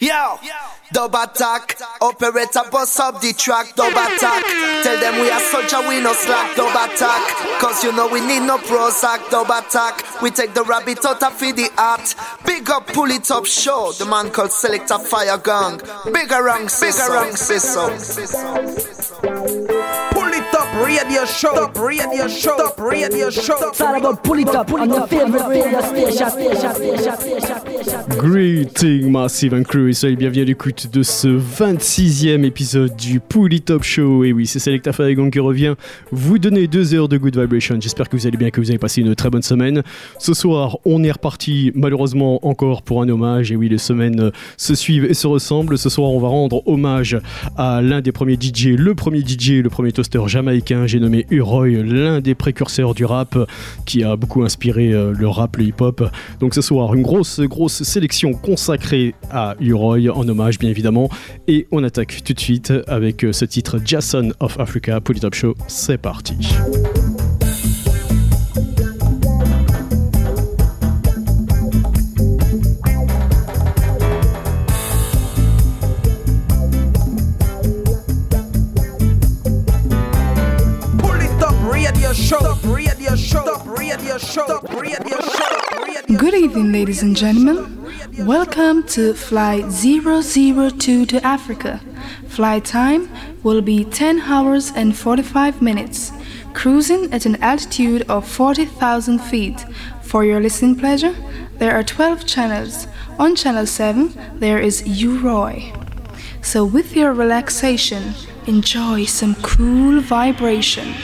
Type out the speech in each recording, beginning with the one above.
Yo, dub attack, operator bust up the track, dub attack. Tell them we are soldier, we no slack, dub attack. Cause you know we need no Prozac, dub attack. We take the rabbit out of the art. Big up, pull it up, show. The man called Selector Fire Gang. Bigger rank, bigger rank, so. Pull it up, radio show, top radio show, top radio show. It's all about pull it up on your favorite radio station. Greeting Massive and Crew et soyez bienvenus à l'écoute de ce 26e épisode du Pouli Top Show. Et oui, c'est Selecta Faregon qui revient vous donner deux heures de good vibration. J'espère que vous allez bien, que vous avez passé une très bonne semaine. Ce soir, on est reparti malheureusement encore pour un hommage. Et oui, les semaines euh, se suivent et se ressemblent. Ce soir, on va rendre hommage à l'un des premiers DJ, le premier DJ, le premier toaster j'ai nommé Uroy, l'un des précurseurs du rap qui a beaucoup inspiré euh, le rap, le hip-hop. Donc ce soir, une grosse, grosse sélection consacrée à Uroy en hommage, bien évidemment. Et on attaque tout de suite avec euh, ce titre Jason of Africa, Poly Top Show. C'est parti. Good evening, ladies and gentlemen. Welcome to Flight 002 to Africa. Flight time will be 10 hours and 45 minutes, cruising at an altitude of 40,000 feet. For your listening pleasure, there are 12 channels. On channel 7, there is U-Roy. So, with your relaxation, enjoy some cool vibration.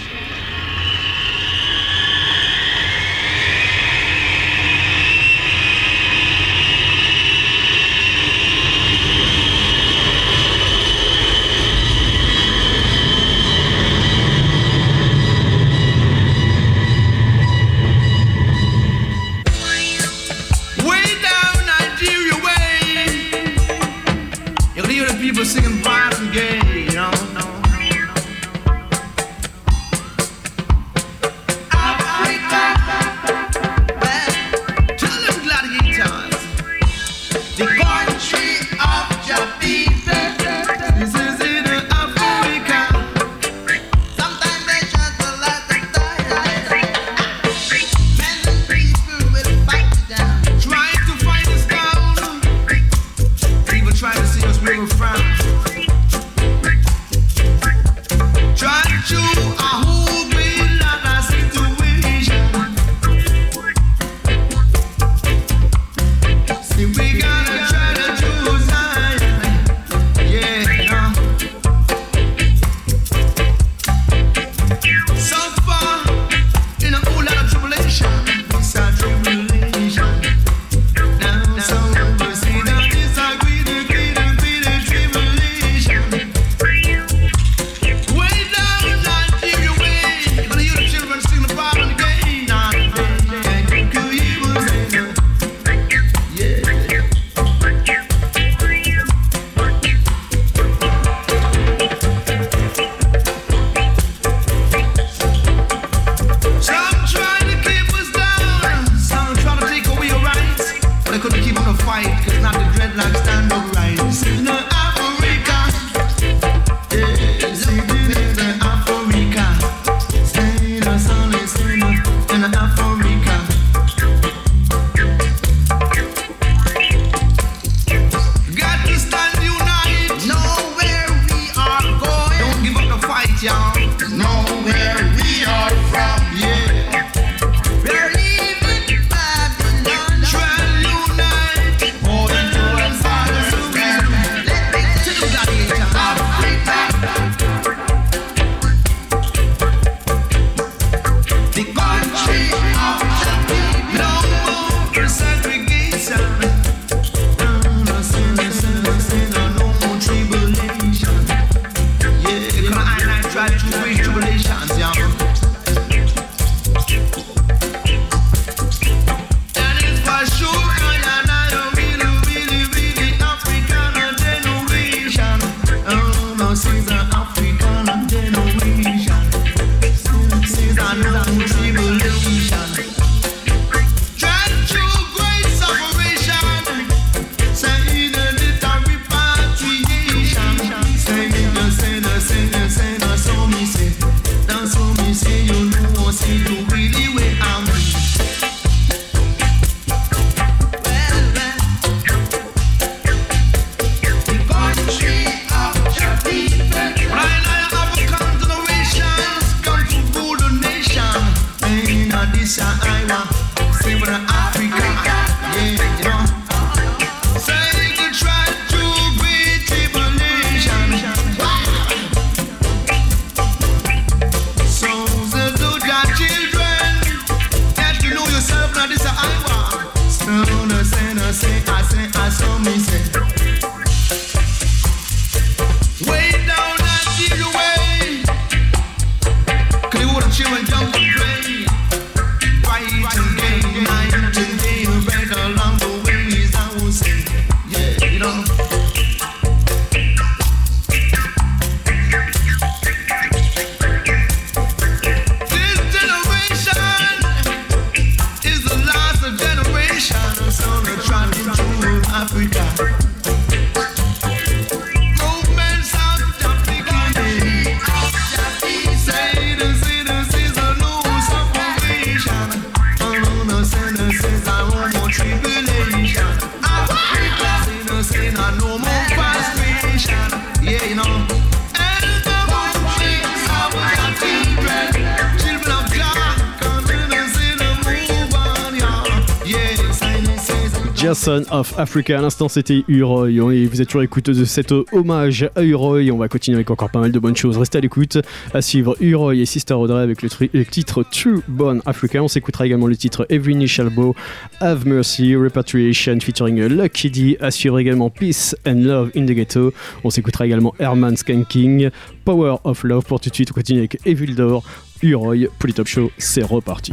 Africa. À l'instant, c'était Uroy. Hein, et vous êtes toujours écouteuse de cet hommage à Uroy. On va continuer avec encore pas mal de bonnes choses. Restez à l'écoute. À suivre Uroy et Sister Audrey avec le, titre True Bone Africa. On s'écoutera également le titre Every Shalbo, Have Mercy, Repatriation featuring Lucky D. À suivre également Peace and Love in the Ghetto. On s'écoutera également Herman Skanking, Power of Love. Pour tout de suite, on continue avec Evil Door, Uroy, Polytop Show. C'est reparti.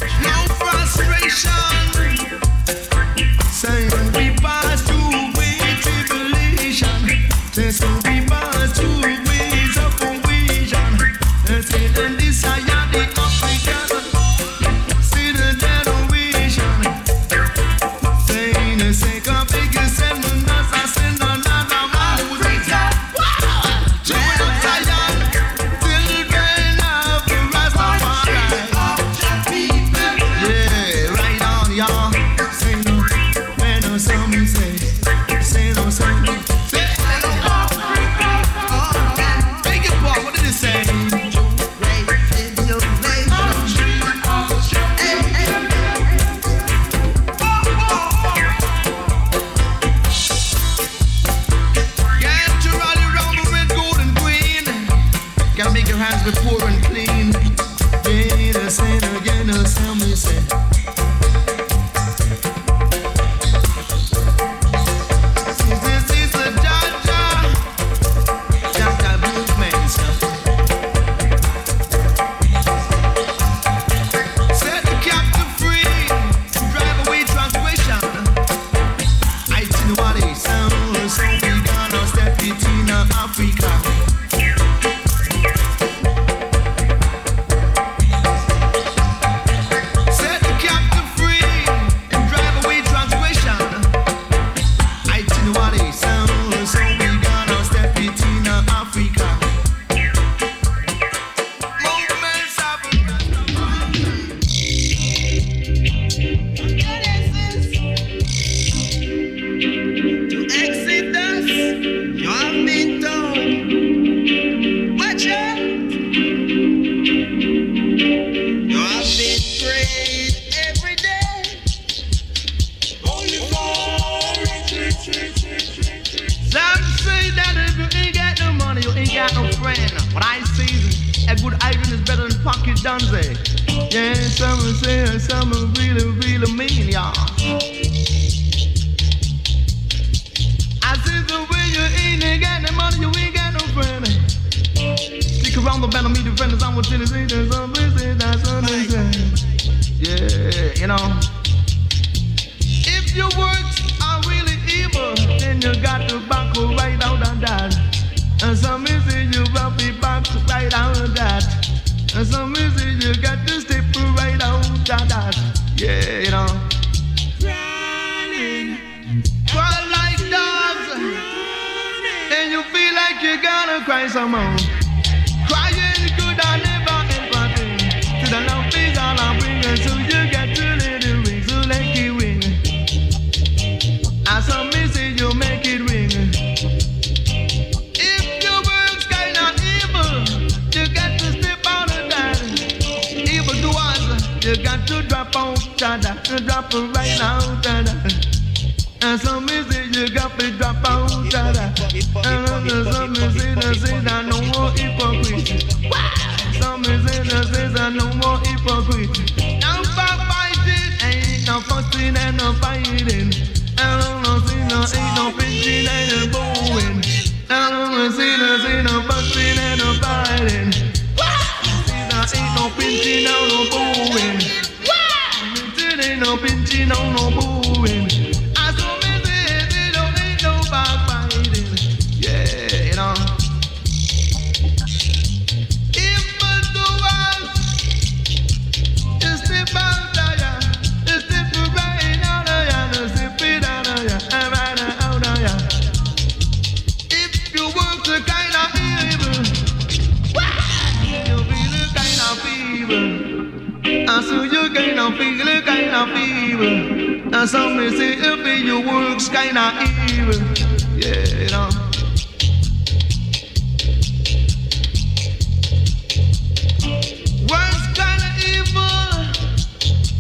Cause some may say every your works kinda evil. Yeah, you know. Works kinda evil.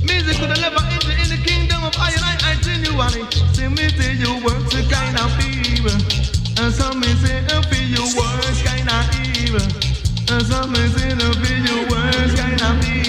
Music could never enter in the kingdom of I I, I genuinely. See me say your works kinda evil. And some may say every your works kinda evil. And some may say every your works kinda evil.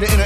Like I would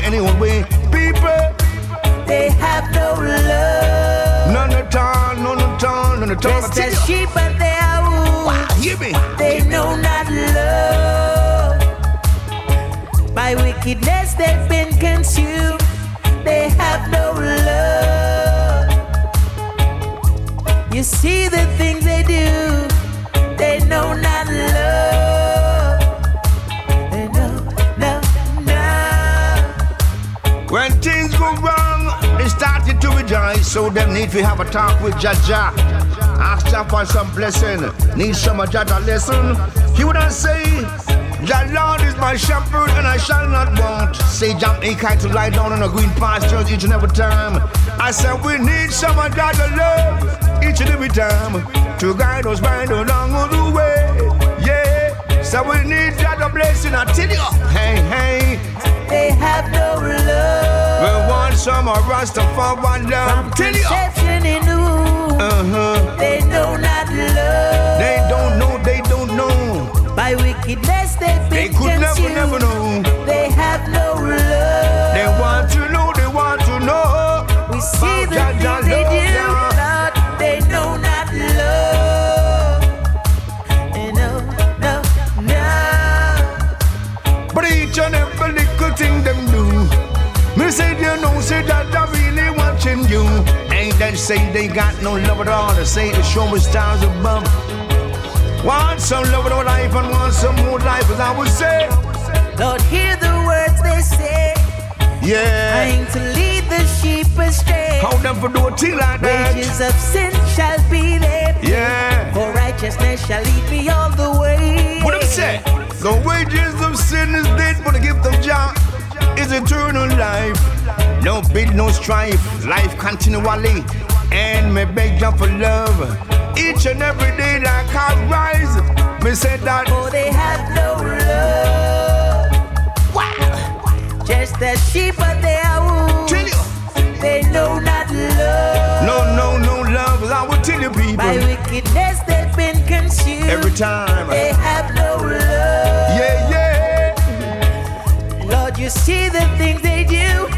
Ain't kind to lie down on a green pasture each and every time. I said we need some of Jah Jah love each and every time to guide us right along the way. Yeah. So we need Jah Jah blessing. I tell you, hey, hey. They have no love. We want some of Rastafari love. Tell you. Conception in the womb. Uh-huh. They know not love. They don't know, they don't know. By wickedness They say you know, say that I really watching you. Ain't that say they got no love at all? They say the show is stars above. Want some love in life and want some more life, as I would say. Lord, hear the words they say. Yeah. Trying to lead the sheep astray. How them for do a thing like that? Wages of sin shall be their pay. Yeah. For righteousness shall lead me all the way. What them say? The wages of sin is death, but the gift of Jah is eternal life. No bill, no strife, life continually. And me beg Jah for love. Each and every day like I rise. Me say that For they have no love. Just as sheep but they are you. They know not love. No, no, no love. I will tell you people. By wickedness they've been consumed. Every time. They have no love. Yeah, yeah. Lord, you see the things they do.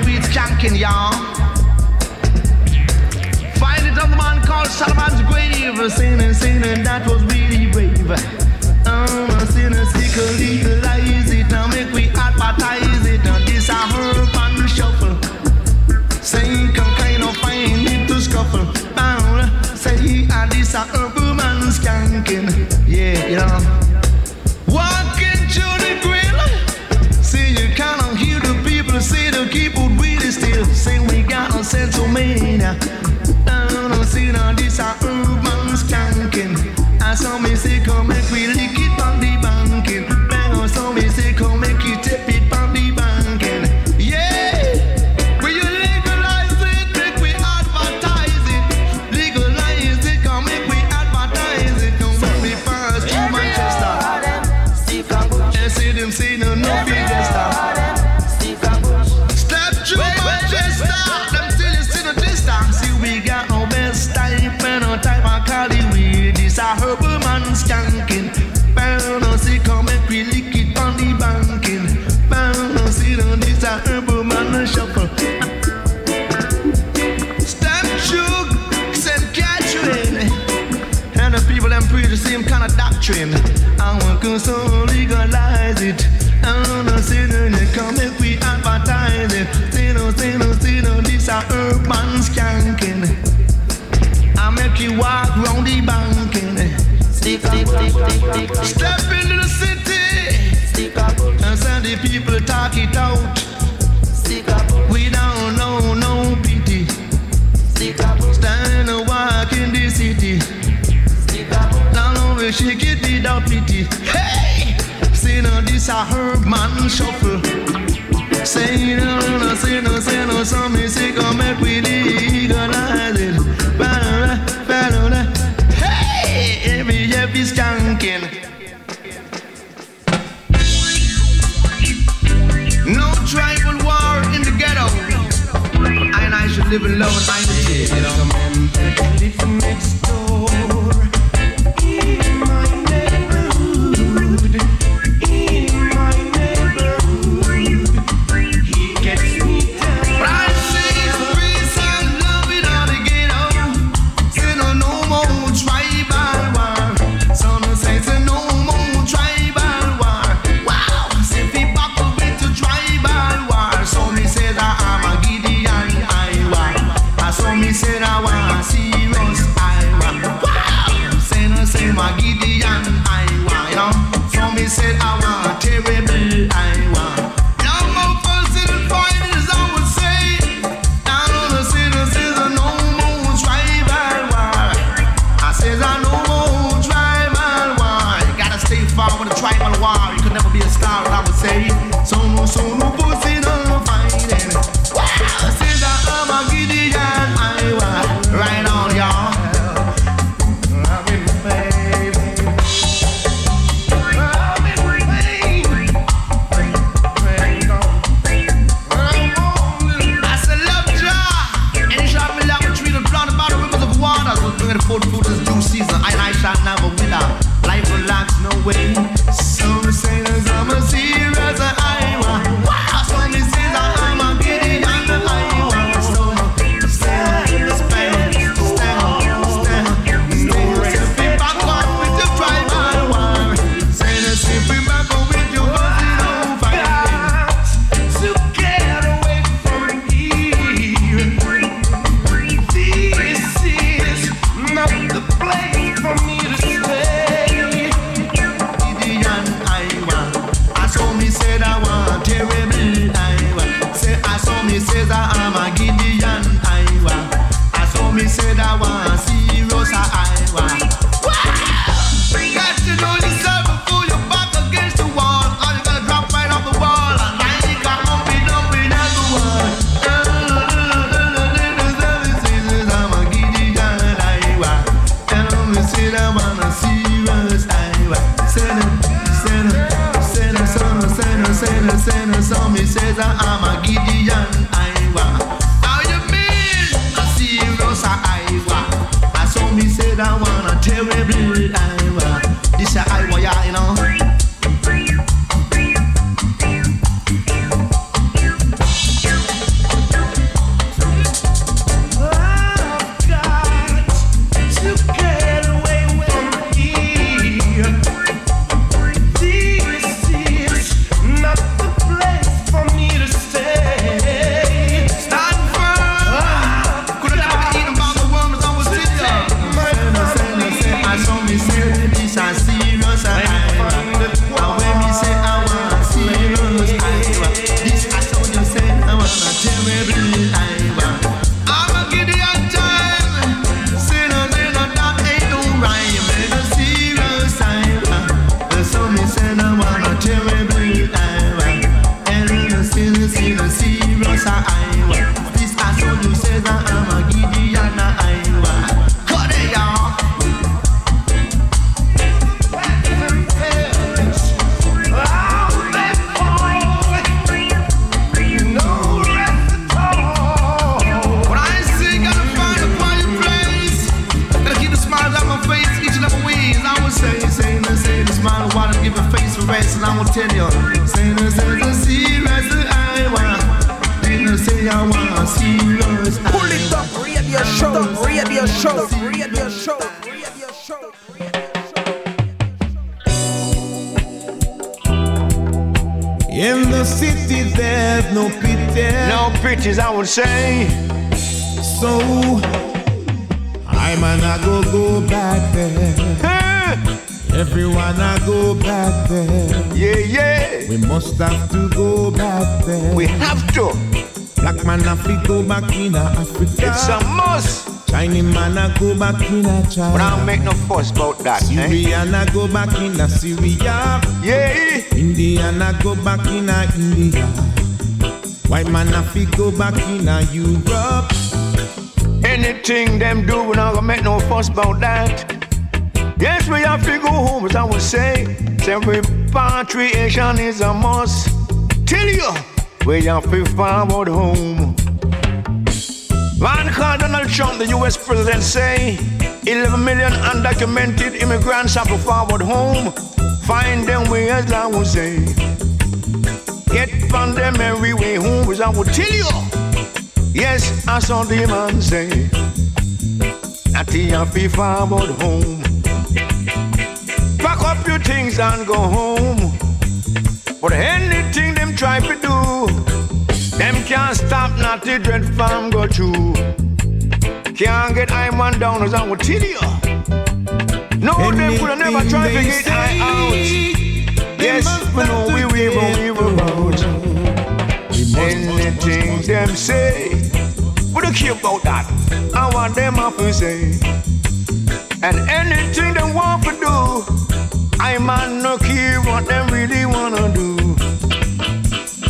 the weeds canking, y'all. Find it on the man called Solomon's grave. Sinning, sinning, that was really brave. Um, sinner, sickle, legalize it. Now make we advertise it. Now this a herb and shuffle. Say, can kind of find it to scuffle. Um, say, and this a herb man skanking. Yeah, you know. senso mena. Non si non di sa living love and I ain't shit, you know. Would say. So I'm gonna go go back there. Everyone I go back there. Yeah, yeah. We must have to go back there. We have to. Black man have go back in Africa. It's a must. Chinese man I go back in China. But I don't make no fuss about that. Eh? Syrian I go back in Syria. Yeah. Indian I go back in India. White man have to go back in a Europe. Anything them do, we not gonna make no fuss about that. Yes, we have to go home, as I would say. Say repatriation is a must. Tell you, we have to forward home. Man called Donald Trump, the US president, say 11 million undocumented immigrants have to forward home. Find them way, as I would say. Get from them every way home, as I would tell you. Yes, I saw the man say that he have to forward home. Pack up your things and go home. But anything them try to do, them can't stop not the dread farm go through. Can't get I man down as I would tell you. No, them could never try to get I out. Yes, we know we will, we will out. Anything them say, we don't care about that. I want them up to say. And anything they want to do, I man no care what them really wanna do.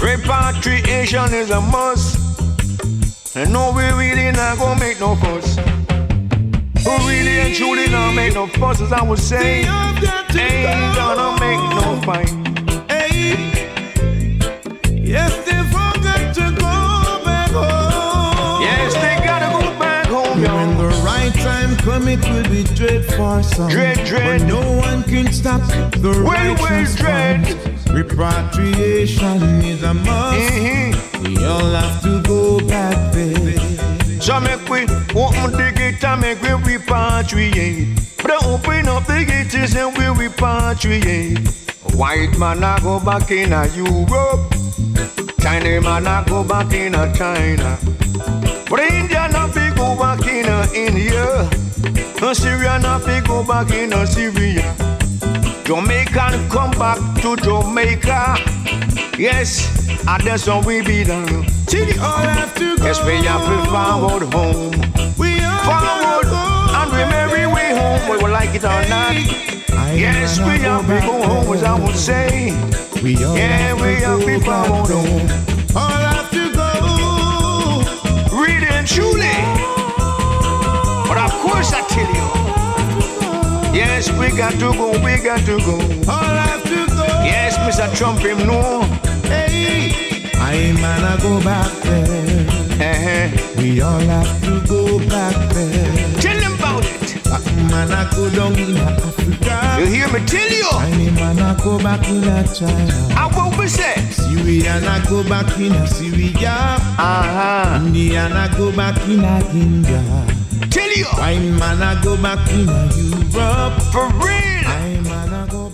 Repatriation is a must. And no, we really not gonna make no fuss. We really and truly not make no fuss, as I would say. Ain't gonna make no fight. Yes, they forgot to go back home. Yes, they gotta go back home, yo. When the right time come, it will be dread for some. Dread, dread. But no one can stop the Well, righteous well, dread. Repatriation is a must. Mhm. We all have to go back there. So make we open the gate and make we repatriate. But open up the gates and we repatriate. White man I go back in a Europe. Chinese man I go back in a China. But Indian I fi go back in a India. And Syrian I fi go back in a Syria. Jamaican come back to Jamaica. Yes, and that's how we be done. We all have to go. Yes, we have to forward home. We all Forward, gotta and we merry way home, whether we like it or not. I Yes, we have to go home, as I would say. We all Yeah, have we have to go forward home. All have to go. Really and truly. But of course, I tell you. Yes, we got to go, we got to go. All have to go. Yes, Mr. Trump, him know. Hey, I man, I go back there. Uh-huh. We all have to go back there. Tell him about it. Uh, man, I go down in Africa. You hear me tell you? I man, I go back in China. I will be said. Syria, I go back in Syria. Uh-huh. India, I go back in India. Tell you. I man, I go back in Europe. For real. I man, I go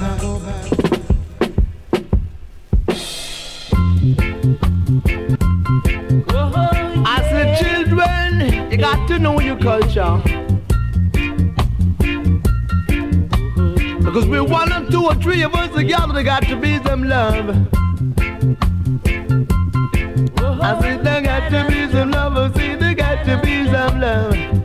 got to know your culture. Because we one or two or three of us together, there got to be some love. I said there got to be some love. I said there got to be some love.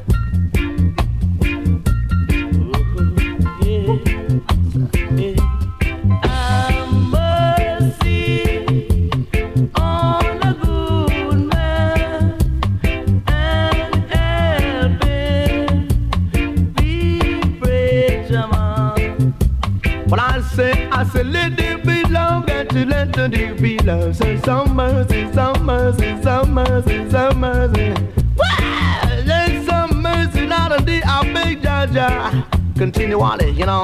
To let there be love. So some mercy, some mercy, some mercy, some mercy. Wow! There's some mercy, not a day, I beg Jah Jah. Continue on it, you know.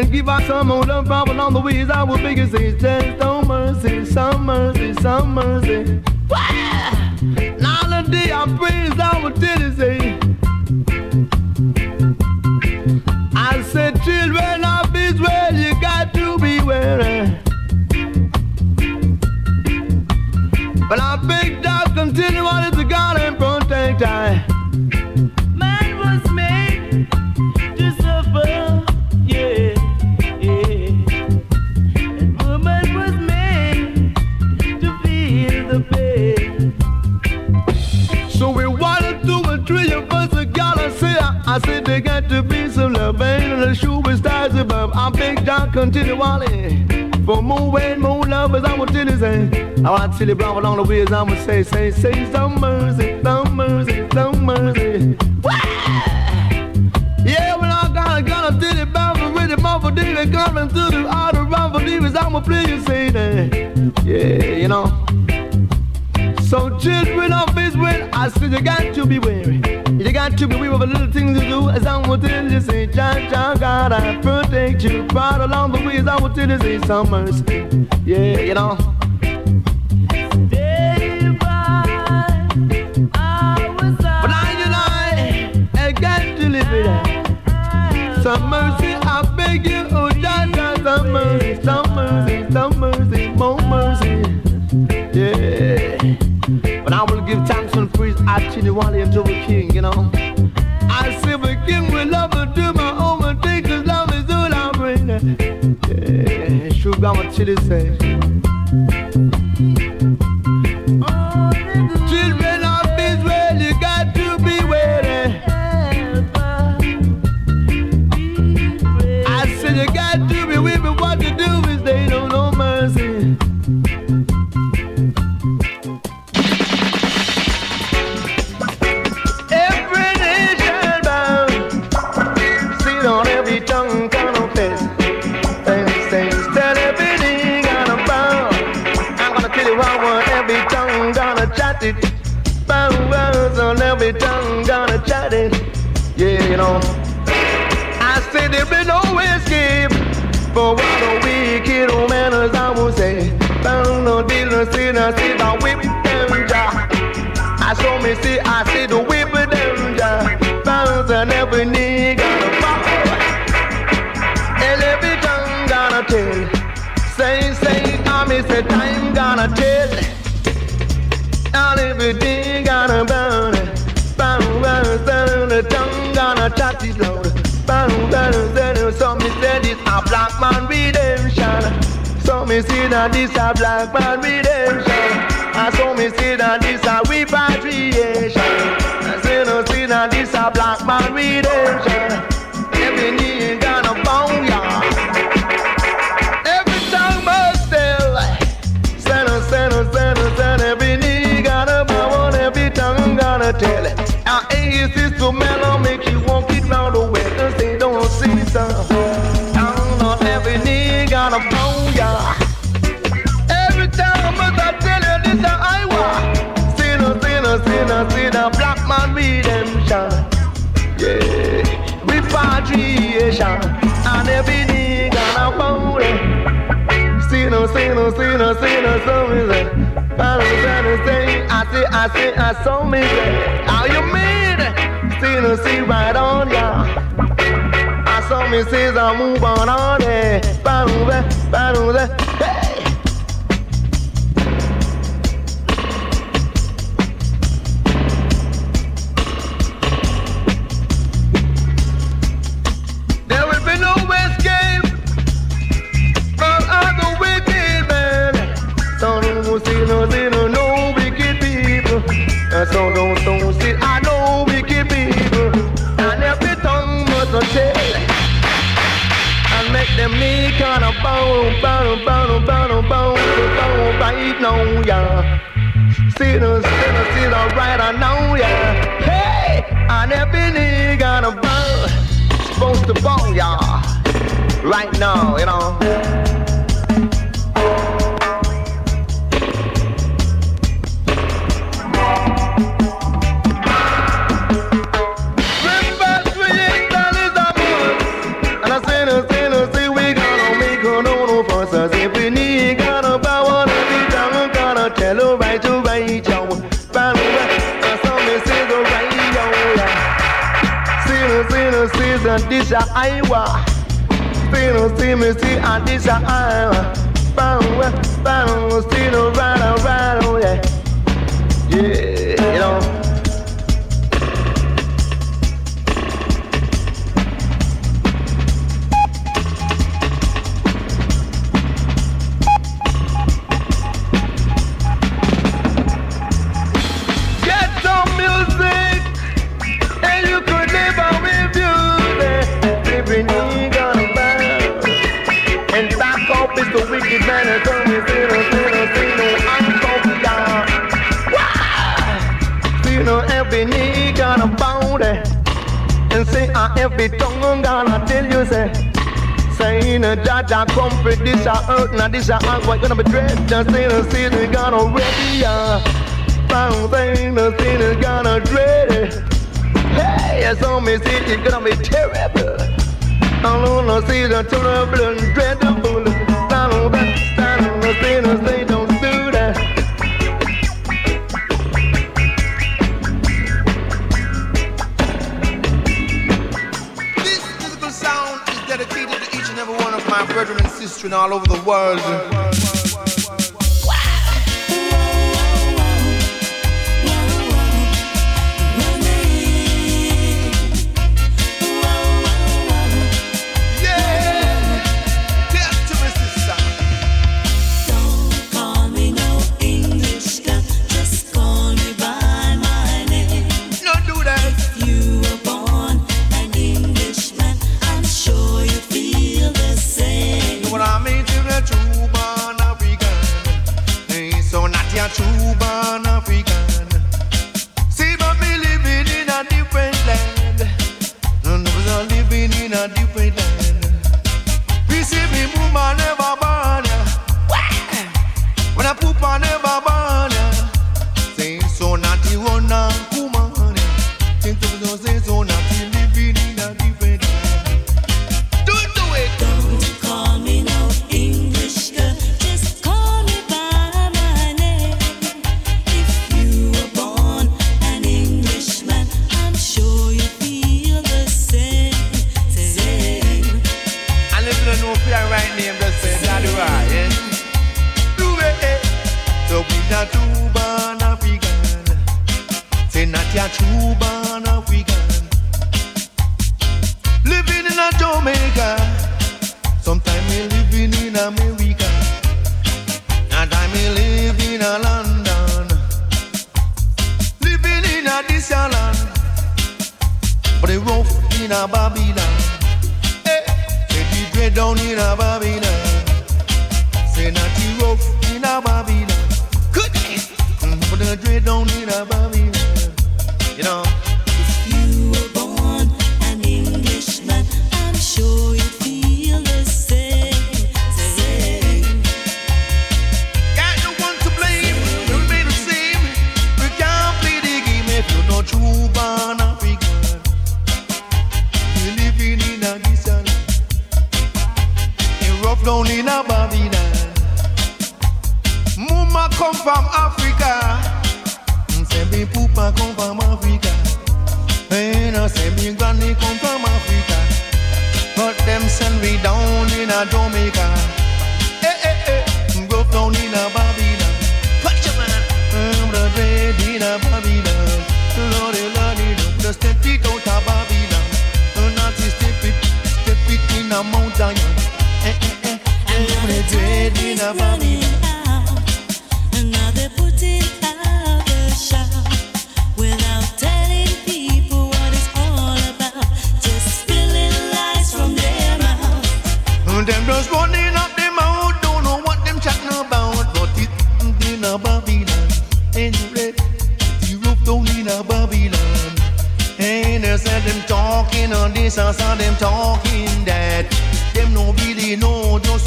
And give us some more love, problem on the ways I will beg you say, just no mercy, some mercy, some mercy. Now the day I praise, will tell. I said, children of Israel, you got to be wary. But I God, continue on to God and protect I. I, said there got to be some love and the shoe was stars above. I beg God continually for more and more lovers. I to tell you say, I want to tell you brother along the ways. I want to say, say, say some mercy, some mercy, some mercy. Yeah, when I gotta, gotta tell you about for really mother David coming to the outer run for Davis. I'ma play you say that. Yeah, you know. So children of Israel, I said you got to be wary. You got to be of a little things to do. As I will tell you, say, John, John, God, I protect you. Right along the ways, I will tell you, say, some mercy. Yeah, you know. Some mercy, I beg you, oh, John, John, some mercy, some mercy, some mercy, more mercy. Yeah. But I will give thanks and praise actually while until the king, you know. I say the king will love to do my own thing, cause love is all I bring. Yeah, sugar, I'm chili say. No business in see the whip them jaw. I saw me see, I see the whip them jaw. Bounce and every knee gonna fall. And every tongue gonna tell. Say, say, me say time gonna tell. And everything gonna burn. Bound, bound, bound, the tongue gonna chat it loud. Bound, bound, bound, so me say this a black man redemption. So me see that this a black man redemption. I saw me see that this a repatriation. I say no oh, see that this a black man redemption. Every knee gonna bow ya. Every tongue must tell. Sinner, sinner, sinner, sinner. Every knee gonna bow and every tongue gonna tell. Our ace to mellow, make Sinner, sinner, sinner, sinner, so me say. Follow, sinner, say, I say, I say, I saw me say. How you mean? Sinner, see right on ya. I saw me says I move on on it. Follow that, follow. Them kind of bow, bow, bow, bow, bow, bow, right now, yeah. Sinners, sinners, sinners, right I know, yeah. Hey, and every knee gonna bow supposed to bone y'all right now, you know. This a Iowa. Sinner, sinner, sinner, this a Iowa. Bow, bow, sinner, right, right, oh yeah. Every tongue gonna tell you say. Saying a Jah Jah comfort, this a earth, now this a heart, what gonna be dread? Just saying a season gonna ready, uh. Found thing, the is gonna dread it. Hey, it's on me, it's gonna be terrible. I wanna see the terrible and dreadful. Stand on that, stand on the scene my brethren and sisters all over the world.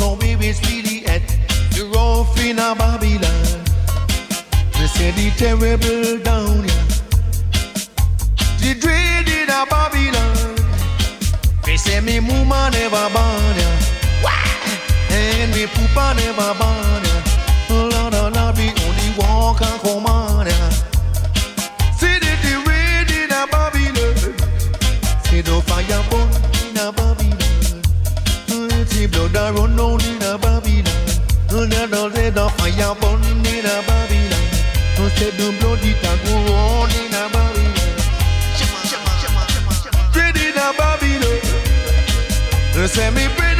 Know we is really at. The roof in a Babylon. They say the terrible down here. The dread in a Babylon. They say me mama never born ya. And me poopa never born ya. Lord, oh Lord, we only walk and come on ya. See the rain in a Babylon. See the fire the blood a run down in a Babylon. No dead all dead a fire burn in a Babylon. No said no blood it a go on in a Babylon. Shema, shema, shema, shema, shema. Bread in a Babylon. No say me bread.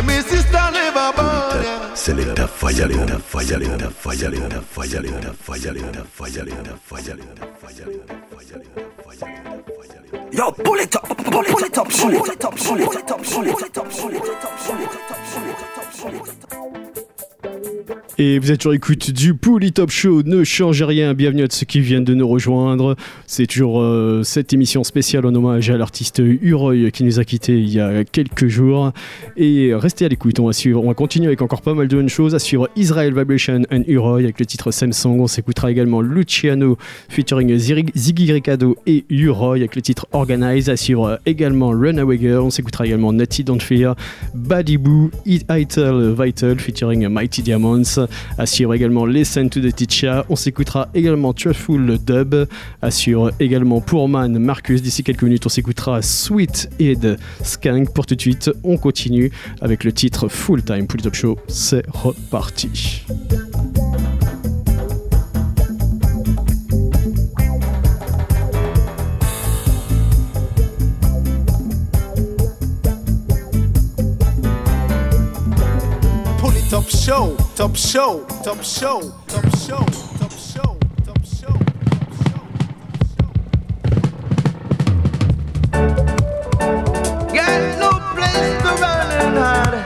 Say me sister never born ya. Selecta fire, selecta fire, selecta fire, selecta fire, selecta fire, selecta fire, selecta fire, selecta fire, Yo, pull it up, pull it, pull it up, pull it up, pull it up, pull it up, pull it up, pull it up, pull it up, pull it up, pull it up. Et vous êtes sur l'écoute du Pouli Top Show. Ne changez rien. Bienvenue à ceux qui viennent de nous rejoindre. C'est toujours euh, cette émission spéciale en hommage à l'artiste Uroy qui nous a quittés il y a quelques jours. Et restez à l'écoute. On va on va continuer avec encore pas mal de bonnes choses. À suivre Israel Vibration and Uroy avec le titre Samsung. On s'écoutera également Luciano featuring Ziggy Ricado et Uroy avec le titre Organize. À suivre également Runaway Girl. On s'écoutera également Natty Don't Fear, Buddy Boo, Ital Vital featuring Mighty Suivre également Listen to the Teacher. On s'écoutera également Truthful Dub. À suivre également Pourman Marcus. D'ici quelques minutes, on s'écoutera Sweet Head Skank. Pour tout de suite, on continue avec le titre Full Time pour le Top Show. C'est reparti. Pull show, top show, top show, top show, top show, top show. Got no place to run and hide.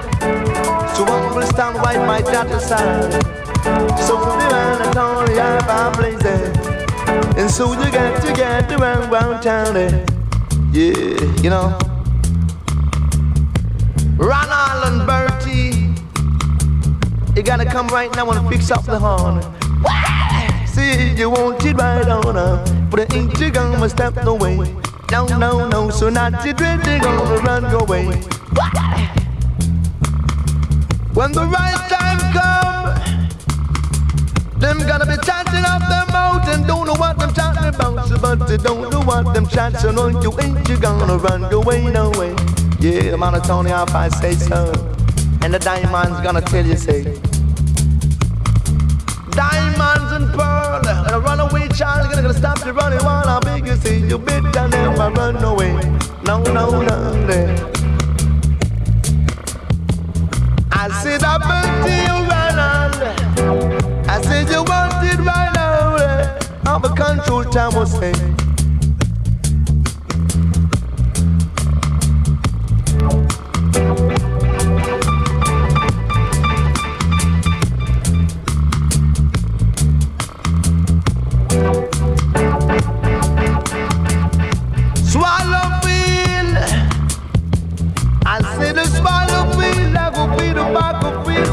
So I will stand right my daughter side. So the man and all the other places. And so you got to get around round town. Yeah, you know. Ronald and Bertie. You gotta come right now and fix up the horn. See, you want it right on up. But ain't you gonna step no way. No, no, no, so not you dread, they gonna run away. When the right time come, them gonna be chatting up their mouth and don't know what them chatting about. But they don't know what them chatting so no, you ain't you gonna run away, no way. Yeah, the man of Tony if I say so. And the diamond's gonna tell you, say, Diamonds and pearl, and a runaway child gonna, gonna stop you running while I beg you, say, you better never run away. No, no, no, no. I said I bet you Ronald. I said you want it right now. I'm a control time will say.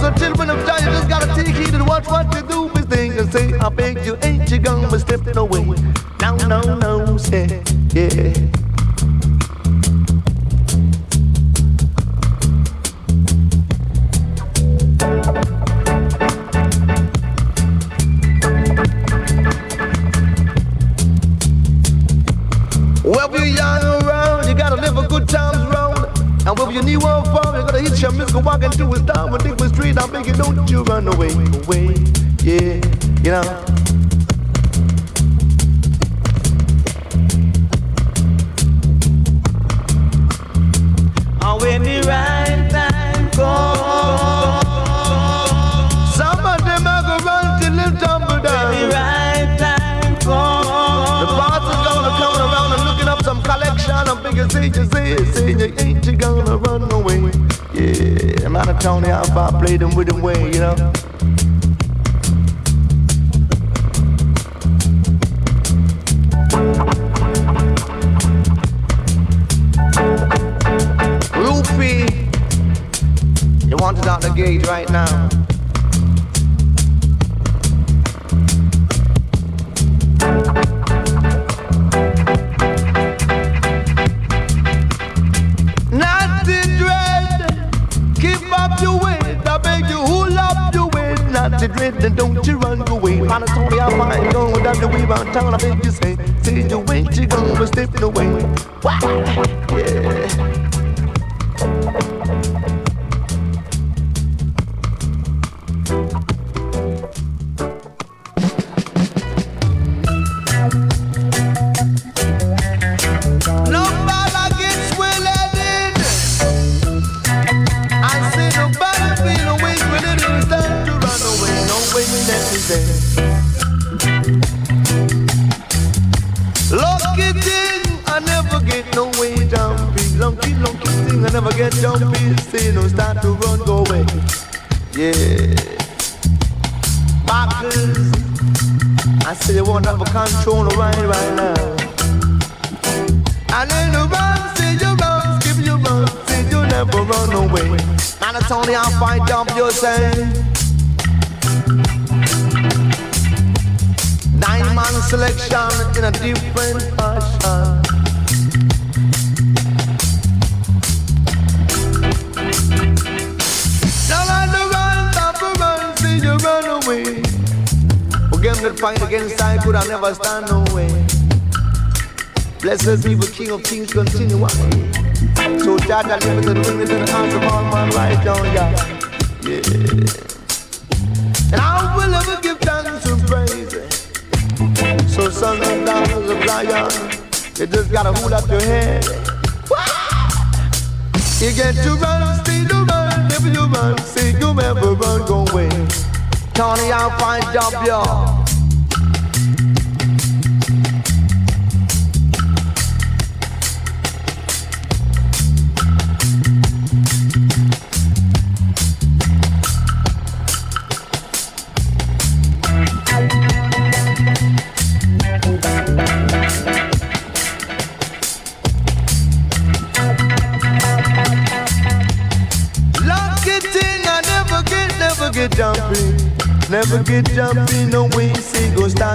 so children of Jah, you just gotta take heed and watch what you do. Miss Thing, say, I beg you, ain't you gonna step away?" way? No, no, no, say.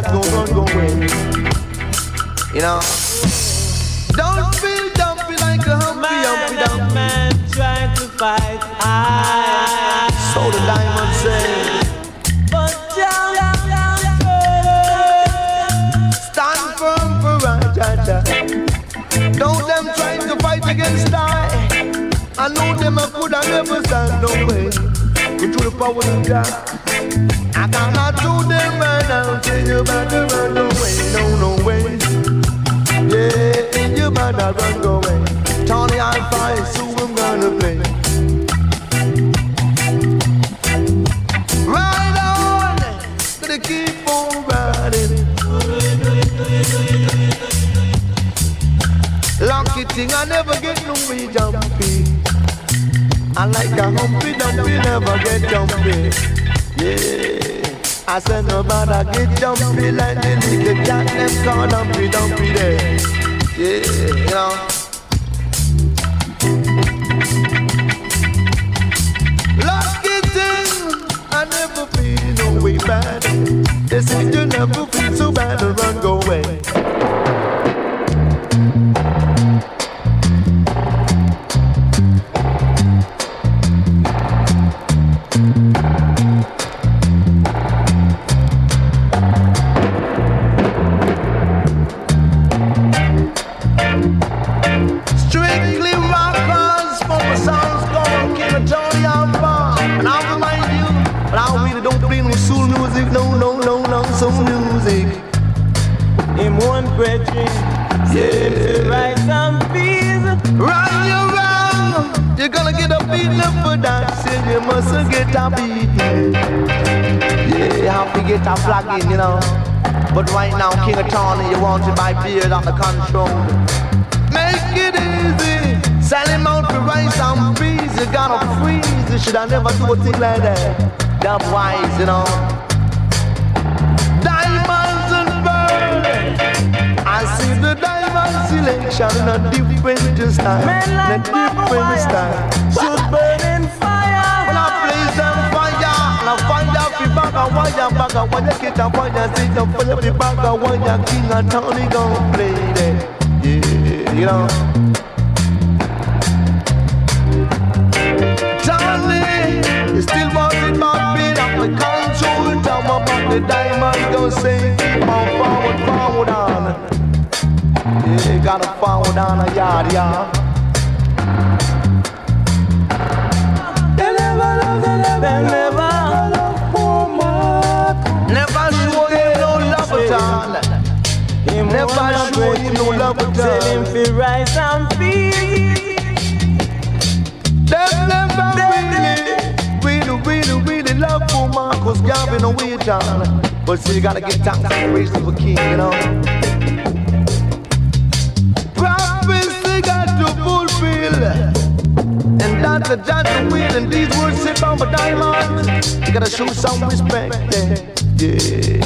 Start, go run, go away. You know, don't feel jumpy like a humpy, humpy, dumpy. man trying to fight I. So the diamond say, But Jah stand firm for right, ja, ja. Don't them try to fight against I. I know them I could have never stand no way. Control the power of God. I cannot do them right now. Say you better run away. No, no way. Yeah, you better run away. Tony, I'll fight, so I'm gonna play. Ride on, gonna keep on riding. Lucky thing, I never get no way jumpy. I like a humpy dumpy, never get jumpy. Yeah. I said no matter get jumpy like the little cat them call dumpy dumpy there. Yeah, you know. Lucky thing, I never been no way bad. They said you never feel so bad, run go away. Flagging, you know. But right now, King of Tawny, you want it by on the control. Make it easy. Sell him out to rice and peas. You gotta freeze. You should have never do a thing like that. That wise, you know. Diamonds and pearls. I see the diamond selection in a different style. Men In a like different style. Should burn in fire. When I blaze them fire, and I fire fi bag a wire, bag a wire, get a wire, see the fire fi bag a wire, King and Tony gon' play that. Yeah, you know. You still want it back, beat up the control tower, but the diamond gon' say keep on forward, forward on. Yeah, gotta forward on a yard, yeah. You no brethren. love at Tell him fi rise and peace. Them never really, really, really, really love woman, cause Gavin no wait on. But still you gotta get down to the race of a king, you know. Prophecy got to fulfill. And that's the judge will, and these words sit on my diamond. You gotta show some respect, yeah.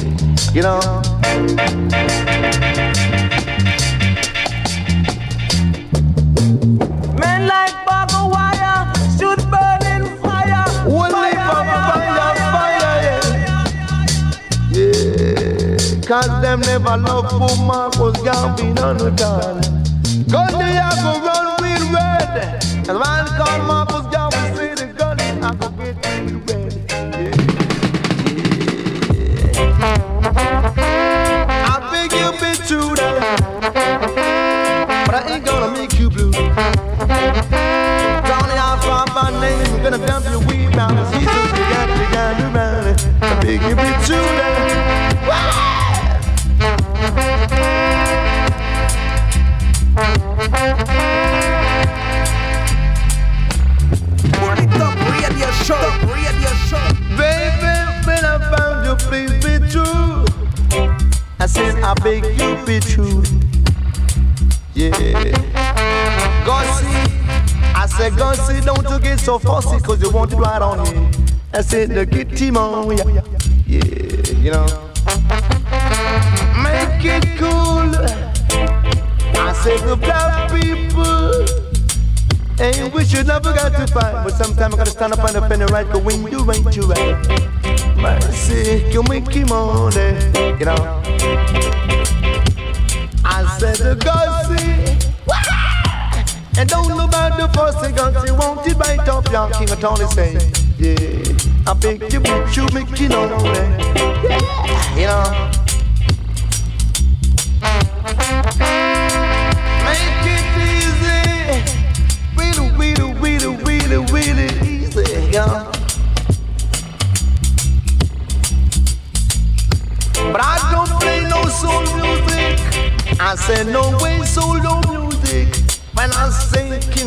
You know. Cause them never love woman, cause Gambin on the dawn. Gun they have to run with red. And man called Marcus Gambin say the gun I go get with red. Yeah. I beg you be true. But I ain't gonna make you blue. Tony, I'll find my name. Gonna dump your weed down the season. You got, you to run it. I beg you be true so fussy, cause you please be true. I said I beg you, be true. Yeah. Gussy, I said Gussy, don't you get so fussy 'cause you want it right on me. I said, the get him on, yeah. Yeah, you know. Make it cool. I said, the people. Ain't we should never got to fight, but sometimes I gotta stand up and defend the right, cause when you ain't you right. Mercy, you make him on there, you know. I said the gossip, and don't know about the thing, cause you want it right up, young King of Tony say, yeah. I beg you, but you make it on there, yeah, you know.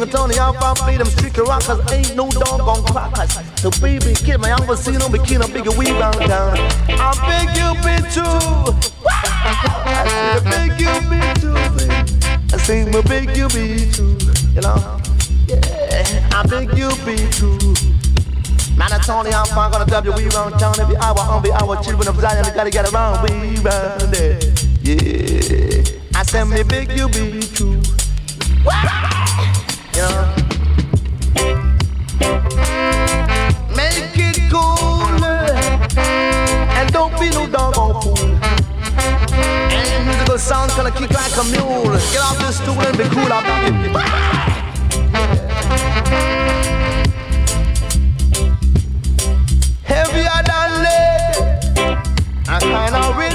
King Tony, I'll them street rockers. Ain't no doggone crackers. The baby kid, my uncle seen bikini, a bigger weave down town. I beg you, be true. I beg you, be true. baby. I say, I beg you, be true. You know? Yeah, I beg you, be true. Man, I Tony, I'm fine, gonna W, we round town every hour, on the hour, children of Zion, we gotta get around, we round it. Yeah, I said, me beg you, be true. You? Make it cool, and don't be no doggone fool. And musical gonna kick like a mule. Get off the stool and be cool. I kinda really.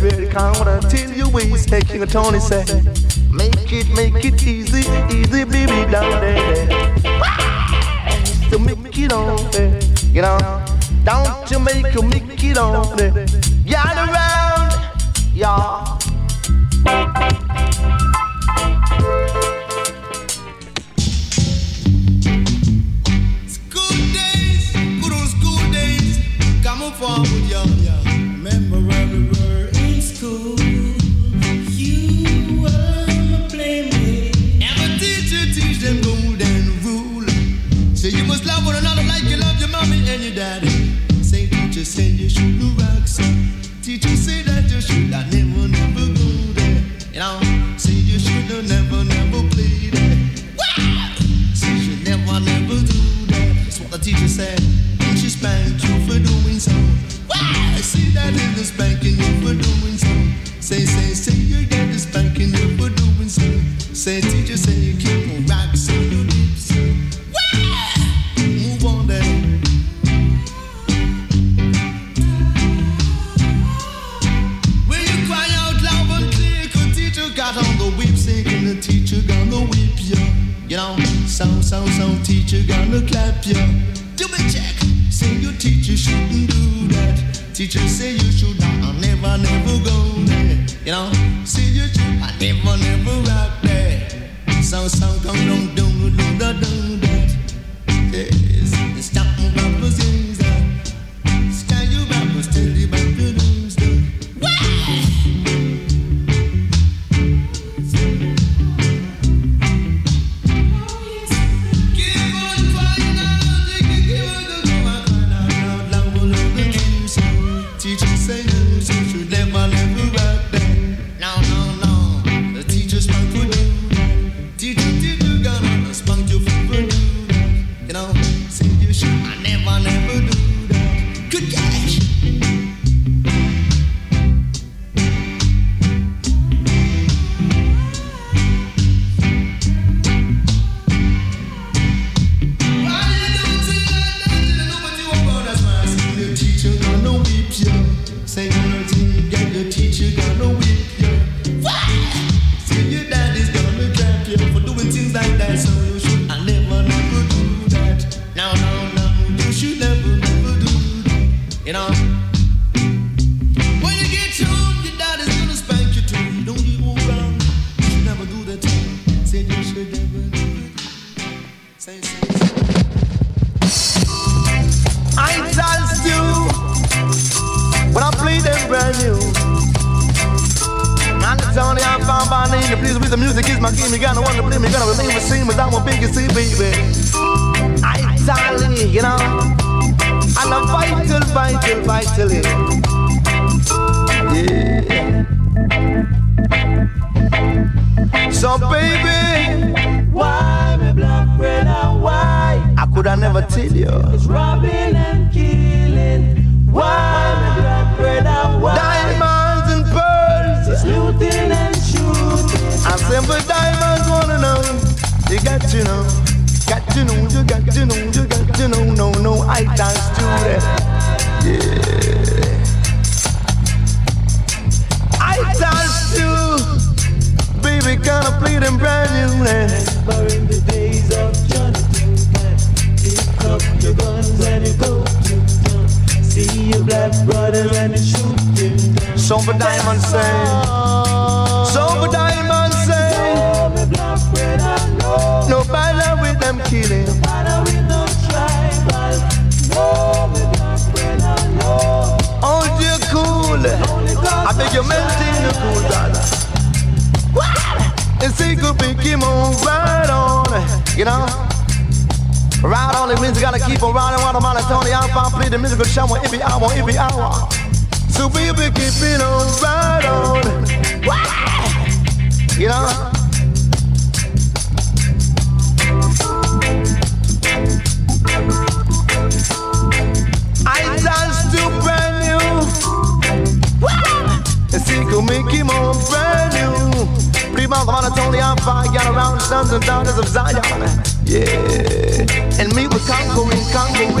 Really you ways. Hey, King Tony said, Make it, make it easy, easy, baby, down there. So make it on there, you know. Down Jamaica, make it on there. Y'all around, y'all. Yeah.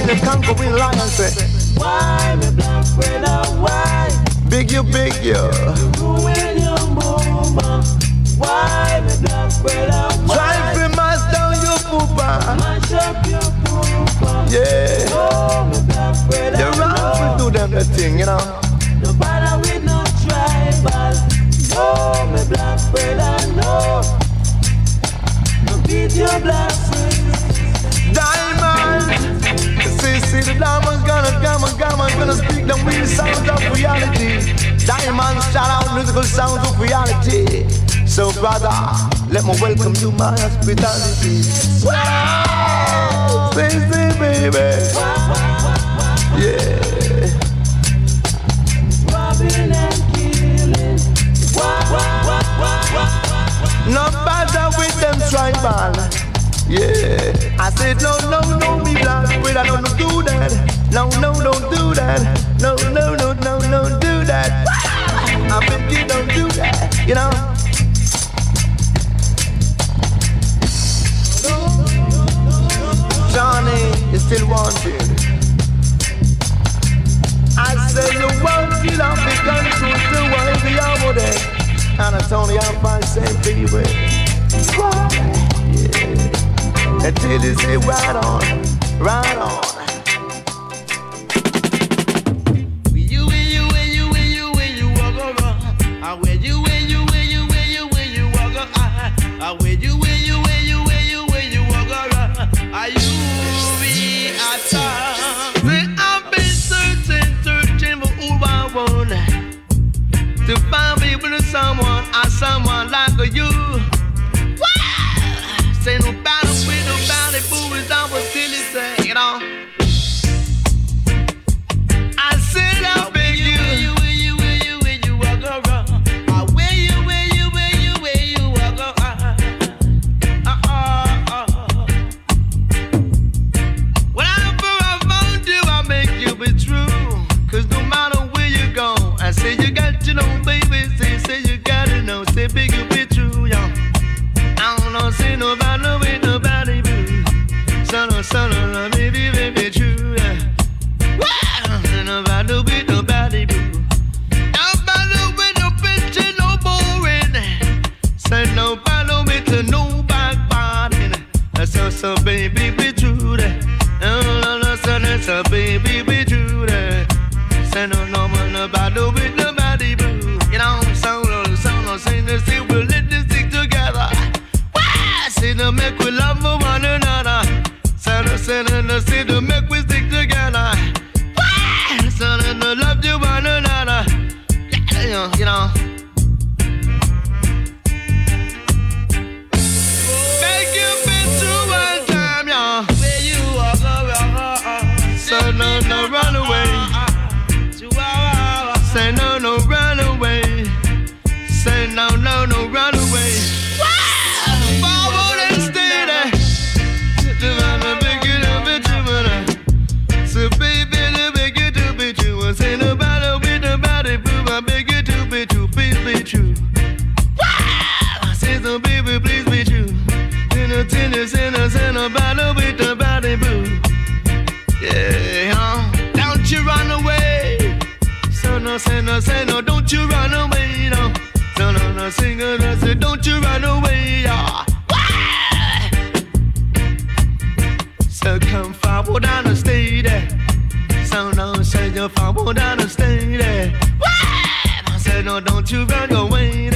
the Congo with say Why me black brother, why? Big you, big you Ruin your Why me black brother, why? Drive me mash down your poopa Mash up your poopa Yeah Oh, me black You're do them the thing, you know No bother with no tribal No, me black brother, no No beat your black friends Die See the diamonds gonna come and come and gonna speak the real sounds of reality. Diamonds shout out musical sounds of reality. So brother, let me welcome you my hospitality. Wow, say, say baby. Yeah. Robbing and killing. Wow, wow, wow, wow, wow. No matter with them tribal. Yeah. I said, no, no, no, me black but I don't do that. No, no, don't do that. No, no, no, no, no, do that. I think you don't do that, you know. Johnny is still wanted. I said the world still on the country, and i told you i'll find St. with. Until you say right on, right on. to find to someone someone like you. Say no. sun around c'est de no, say no, say no, don't you run away, no. No, no, no, sing it, I say, don't you run away, yeah. So come far down and stay there. So no, say you far down and stay there. I say no, don't you run away.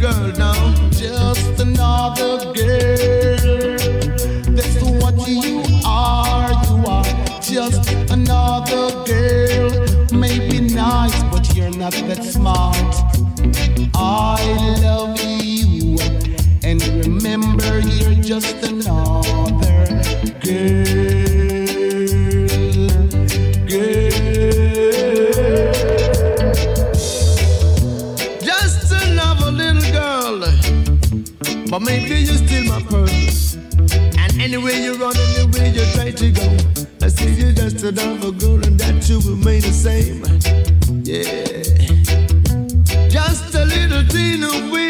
girl now, just another girl. That's what you are, you are just another girl. Maybe nice, but you're not that smart. I love you, and remember you're just another girl. But maybe you steal my purse. And anyway you run, anyway you try to go. I see you just a another girl, and that you remain the same. Yeah. Just a little teen away.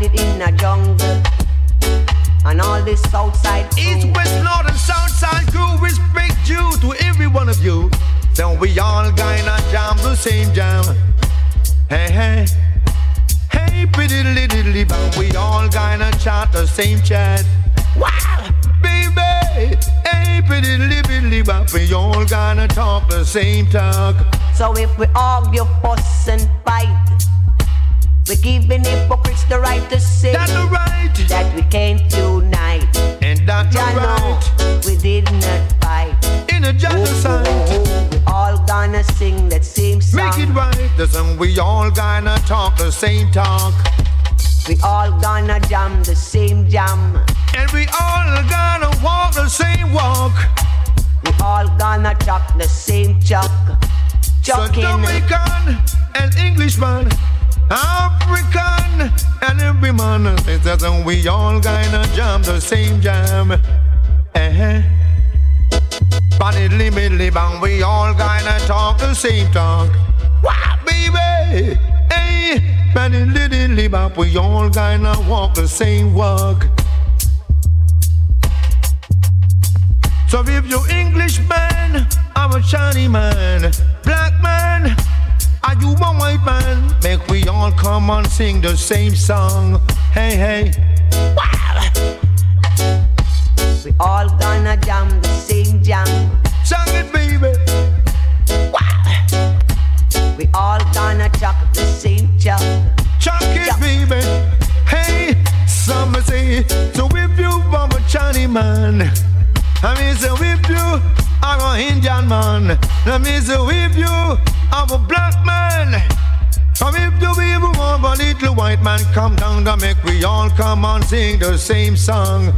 landed in a jungle. And all this Southside East, West, North, and Southside crew is big due to every one of you. So we all gonna jam the same jam. Hey, hey. Hey, pretty little but We all gonna chat the same chat. Wow, baby. Hey, pretty little but We all gonna talk the same talk. So if we argue, fuss, and fight. We're giving hypocrites the right to say right. that we can't unite. And that's yeah, right. We did not fight. In a genocide. We all gonna sing that same song. Make it right. Listen, we all gonna talk the same talk. We all gonna jam the same jam. And we all gonna walk the same walk. We all gonna chuck the same chuck. Chucking. So Jamaican and Englishman African and every man and sisters, and we all kinda jam the same jam. Uh-huh. But it limit bang, we all kinda talk the same talk. wah, baby! Hey, but it little bang, we all kinda walk the same walk. So if you're Englishman, I'm a Chinese man, black man, are you my white man? Make we all come and sing the same song. Hey, hey. We all gonna jam the same jam. Sing it, baby. We all gonna chuck the same chuck. Chuck it, chuck. baby. Hey, Some say. So if you want a Chinese man, I mean, so if you are an Indian man, I mean, so if you are a black man, or if you even want a little white man, come down to make we all come and sing the same song.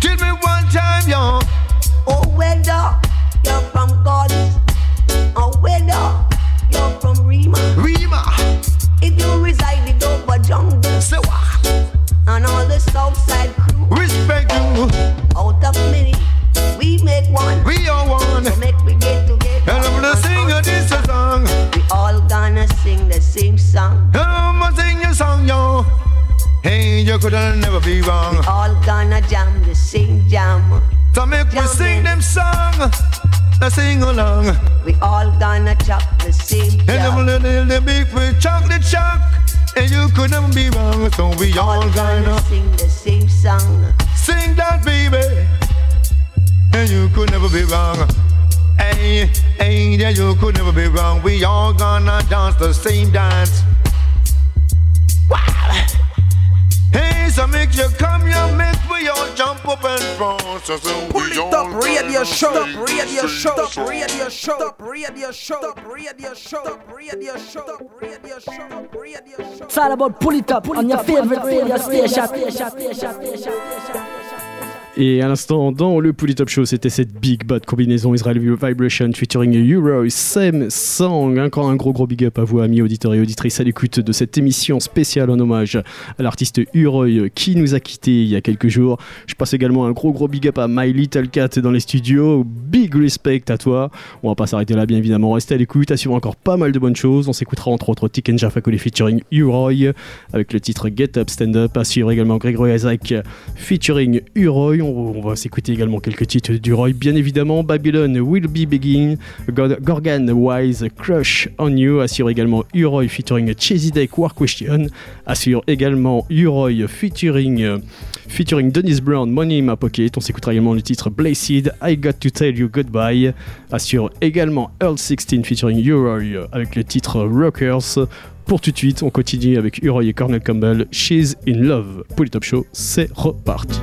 Tell me one time, yo. Oh, whether you're from God, one. We are one. So make we get together. And I'm gonna sing you this song. We all gonna sing the same song. I'm gonna sing your song, yo. Hey, you could never be wrong. We all gonna jam the same jam. So make we sing them song. Let's sing along. We all gonna chop the same And them little the big with chocolate chuck. And you could never be wrong. So we all gonna sing the same song. Sing that, baby. And you could never be wrong. Hey, hey, yeah, you could never be wrong. We all gonna dance the same dance. Wow. Hey, so make you come here, make we all jump up and front. So, so Pull it up, radio gonna show, sing radio show, same radio song. show, radio show, radio show, radio show, radio show, radio show. It's all about pull it up on your favorite radio station. Et à l'instant, dans le Pull It Up Show, c'était cette big bad combinaison Israel Vibration featuring Euro, Same Song. Encore un gros gros big up à vous, amis auditeurs et auditrices, à l'écoute de cette émission spéciale en hommage à l'artiste Uroy qui nous a quittés il y a quelques jours. Je passe également un gros gros big up à My Little Cat dans les studios. Big respect à toi. On va pas s'arrêter là, bien évidemment. Restez à l'écoute, assurez encore pas mal de bonnes choses. On s'écoutera entre autres Tiken Jafakoli featuring Uroy avec le titre Get Up Stand Up. Assure également Gregory Isaac featuring Uroy. On, va s'écouter également quelques titres d'Uroy. Bien évidemment, Babylon Will Be Begin, Gor- Gorgon Wise Crush on You. Assure également Uroy featuring Chesidek War Question. Assure également Uroy featuring, featuring Dennis Brown Money in My Pocket. On s'écoutera également le titre Blazed I Got to Tell You Goodbye. Assure également Earl 16 featuring Uroy avec le titre Rockers. Pour tout de suite, on continue avec Uroy et Cornel Campbell. She's in Love. Pour les Top Show, c'est reparti.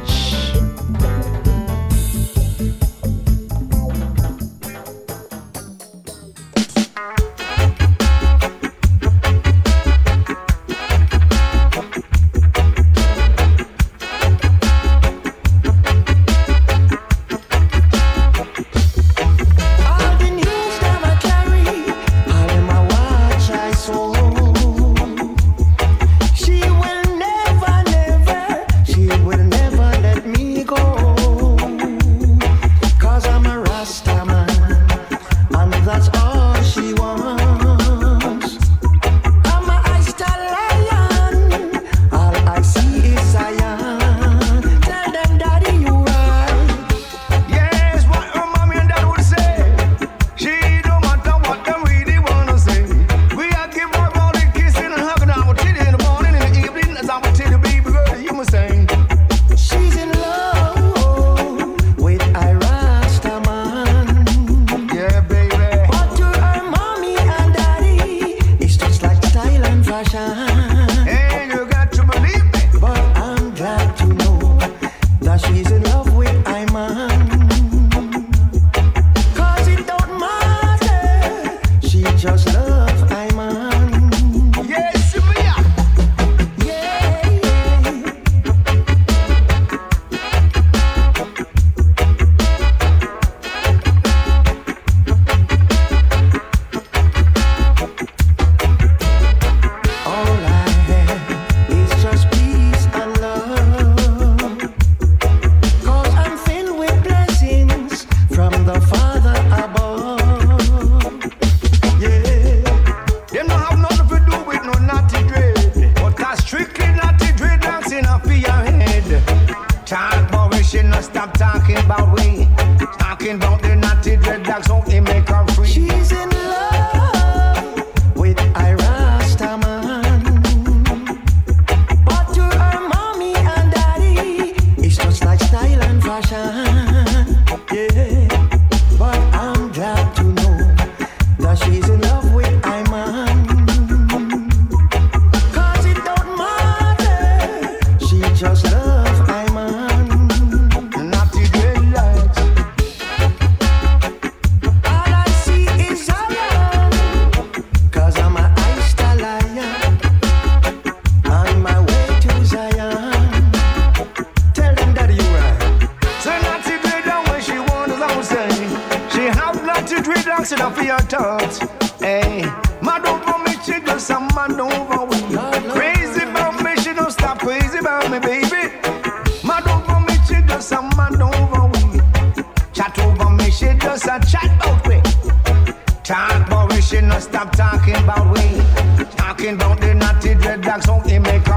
knocking down the naughty dreadlocks, so he make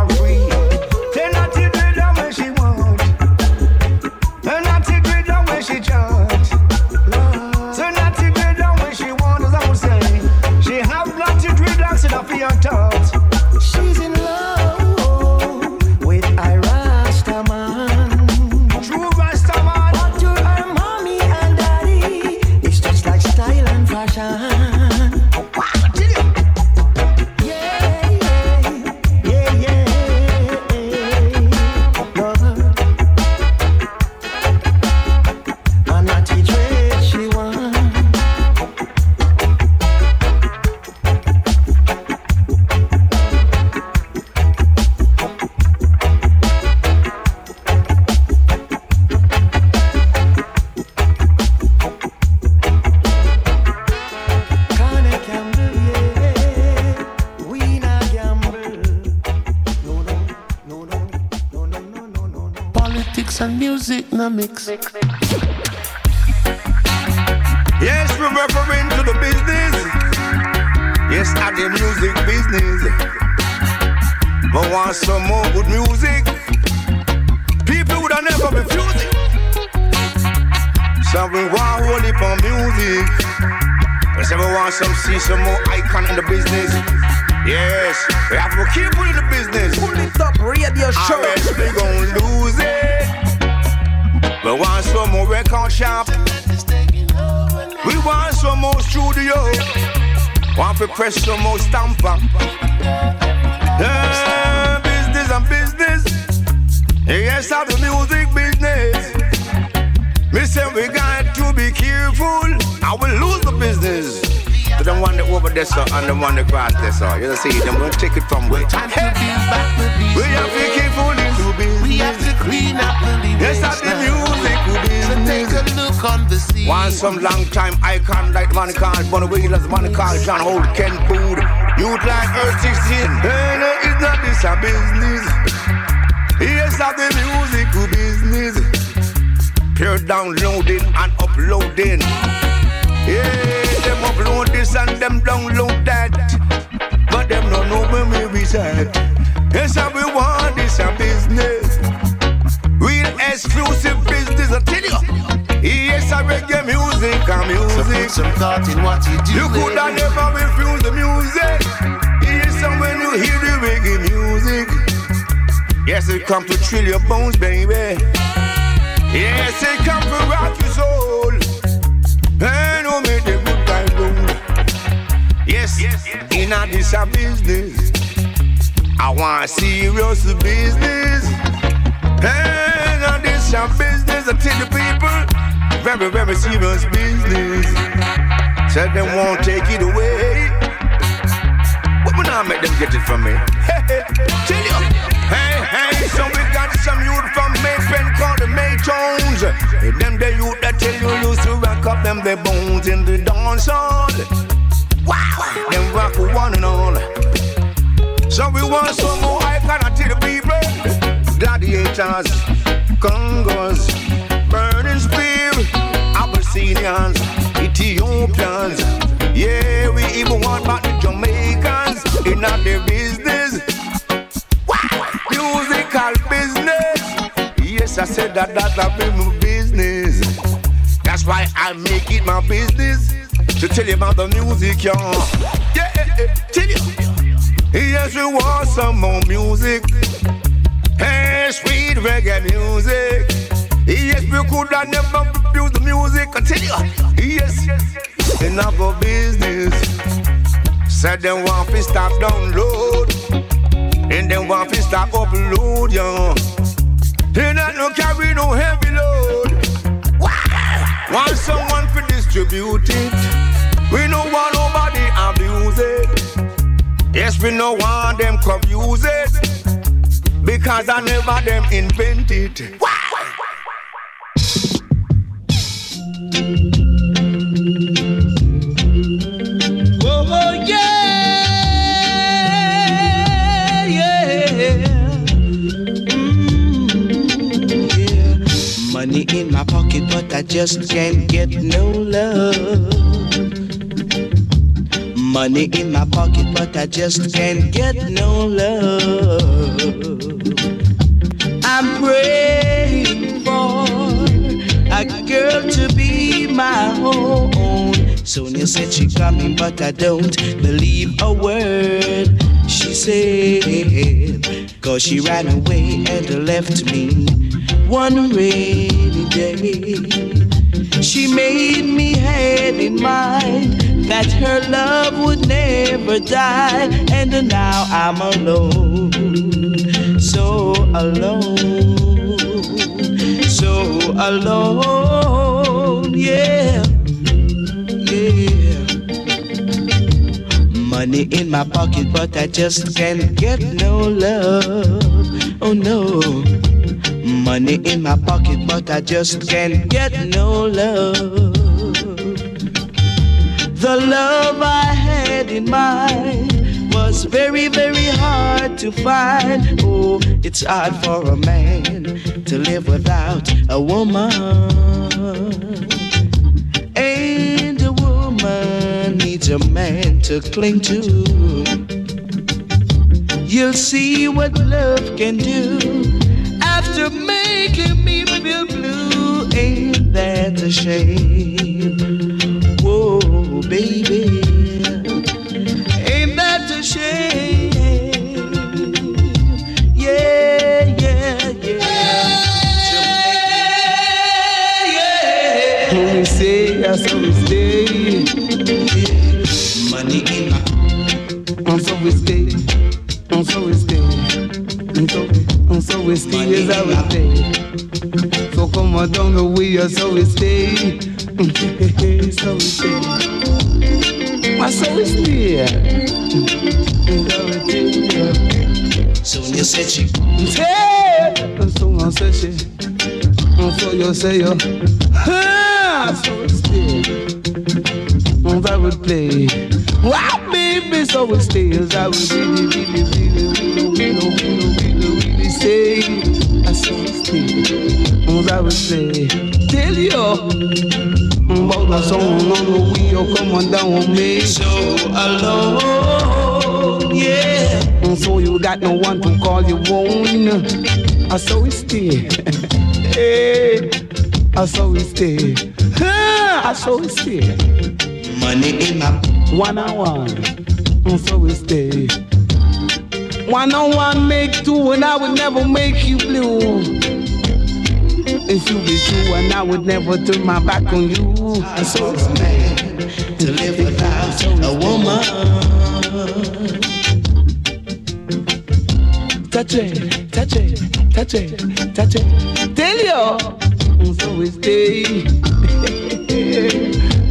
for me. Tell you. Hey, hey, so we got some youth from May Pen called the May Jones. And them the youth that tell you used to rock up them their bones in the dance hall. Wow, them rock one and all. So we want some more icon to the people. Gladiators, Congo. said that that's not my business. That's why I make it my business to tell you about the music, y'all. Yeah, yeah, tell you. Yes, we want some more music. Hey, sweet reggae music. Yes, we could have never refused the music. Continue. Yes, enough of business. Said them want to stop download. And then want to stop upload, y'all. He not no carry no heavy load. Want someone to distribute it. We no want nobody abuse it. Yes, we no want them confuse it. Because I never them invented. it. Just can't get no love. Money in my pocket, but I just can't get no love. I'm praying for a girl to be my own. Sonia said she coming, but I don't believe a word she said. Cause she ran away and left me one rainy day. She made me had in mind that her love would never die, and now I'm alone, so alone, so alone, yeah, yeah. Money in my pocket, but I just can't get no love. Oh no. Money in my pocket, but I just can't get no love. The love I had in mind was very, very hard to find. Oh, it's hard for a man to live without a woman. And a woman needs a man to cling to. You'll see what love can do after making me feel blue. Ain't that a shame? Whoa, baby. Ain't that a shame? Yeah, yeah, yeah. When we stay. Money in so we stay. So we stay is how we stay. So come on down the way, so we stay. so we stay. Why so we stay? So we stay. Sonia said she Hey! So I said she. So you say you. Ah, so we stay. I would play. Wow, baby, so we stay as I would really, say. I stay. And I would say, tell you. About the song on the wheel, come on down with me. so alone, yeah. And so you got no one to call you own. I saw we stay. hey, I saw we stay. I saw we stay. Money in my One on one. And so we stay. One on one make two, and I would never make you blue. If you be true, and I would never turn my back on you. I saw it's man to live without a woman. touch it, touch it, touch it, touch it. Tell you, and so stay.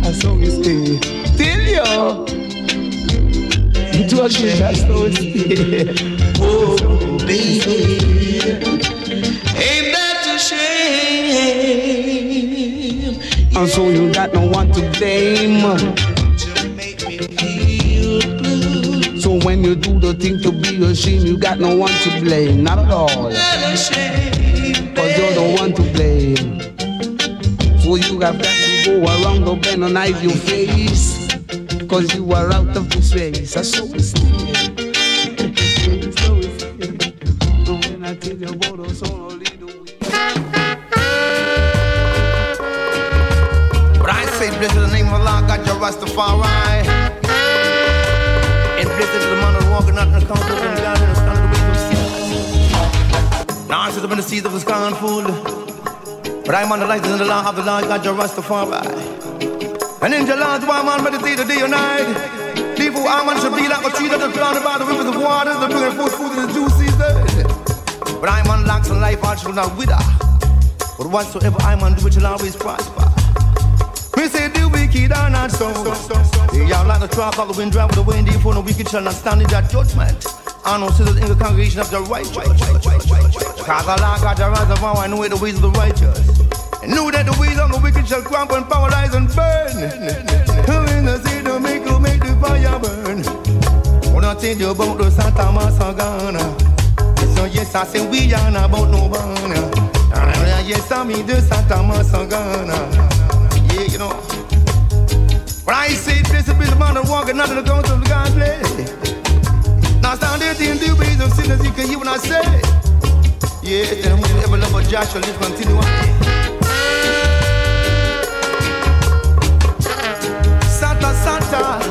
I saw we stay. Tell you, to a good I saw we. Oh, baby, ain't that a shame? And so you got no one to blame. To make me feel blue. So when you do the thing to be ashamed, you got no one to blame. Not at all. Not a shame. Cause you're the one to blame. So you have got to go around the bend and hide your face. Cause you are out of this race. Stay. So. When I say, blessed the name of Allah, God, your Rastafari. And blessed is the man who walking out in the council and God in the of the of sin. Now I sit up in the seas of the scornful. But I'm on the light in the law of the Lord, God, your Rastafari. And in the one man meditate the day and night. People, our man should be like a tree that is planted by the rivers of water, that bring forth food in the due season. But I'm on locks and life, I shall not wither. But whatsoever I'm on, do it shall always prosper. We say the wicked are not so. They are like the track of the wind, drive with the wind, for no wicked shall not stand in that judgment. I know sisters in the congregation of the righteous. Cause Allah got the reservoir, I know the ways of the righteous. And know that the ways of the wicked shall crumble and paralyze and burn. Who in the sea to make you make the fire burn? When I tell you about the Satta Massagana. So yes, I say we are not about no burn. Ah, Yes, I'm in the Satta Massagana. Yeah, you know. When I say this, bit of man walking out of the guns of the God's place. Now stand there in the ways of sinners, you can hear what I say. Yeah, then we ever love a Joshua, let's continue Yeah.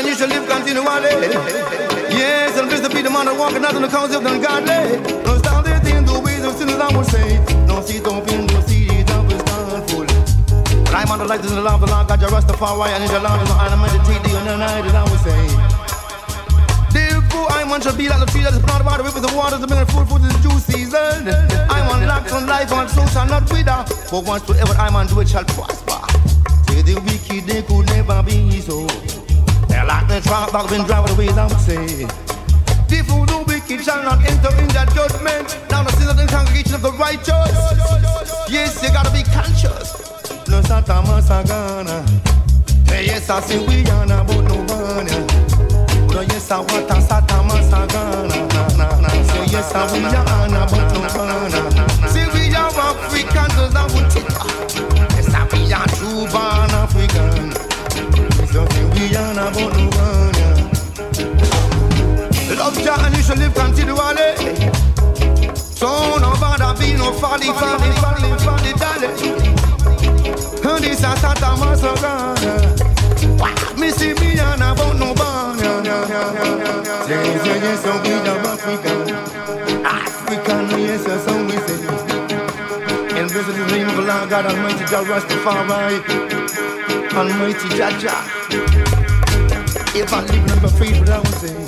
And you should live continually. Yes, and this to be the man that walking out on the cause of the godly. I would say. No see, don't feel, no see, don't be full. But I'm on the light, in the lamp, the Lord God, your Rastafari, and in the Lord is no meditate day and the night, and I would say. Therefore, I want to be like the tree that is planted by the rivers of waters, the mineral food, food is the juice season. I want lack from life, and soul shall not wither. But once whatever I man do, it shall prosper. Say the wicked, they could never be so. They're like the trap that been driving away, I would say. The fool the wicked shall not enter in that judgment. Now the sin of the congregation of the righteous. Yes, you gotta be conscious. No Satta Massagana. Hey, yes, I say we are not about no one. But yes, I want a na. Say yes, I we are not no. God Almighty, Jah Rastafari. Almighty Jah Jah. If I live the faith, but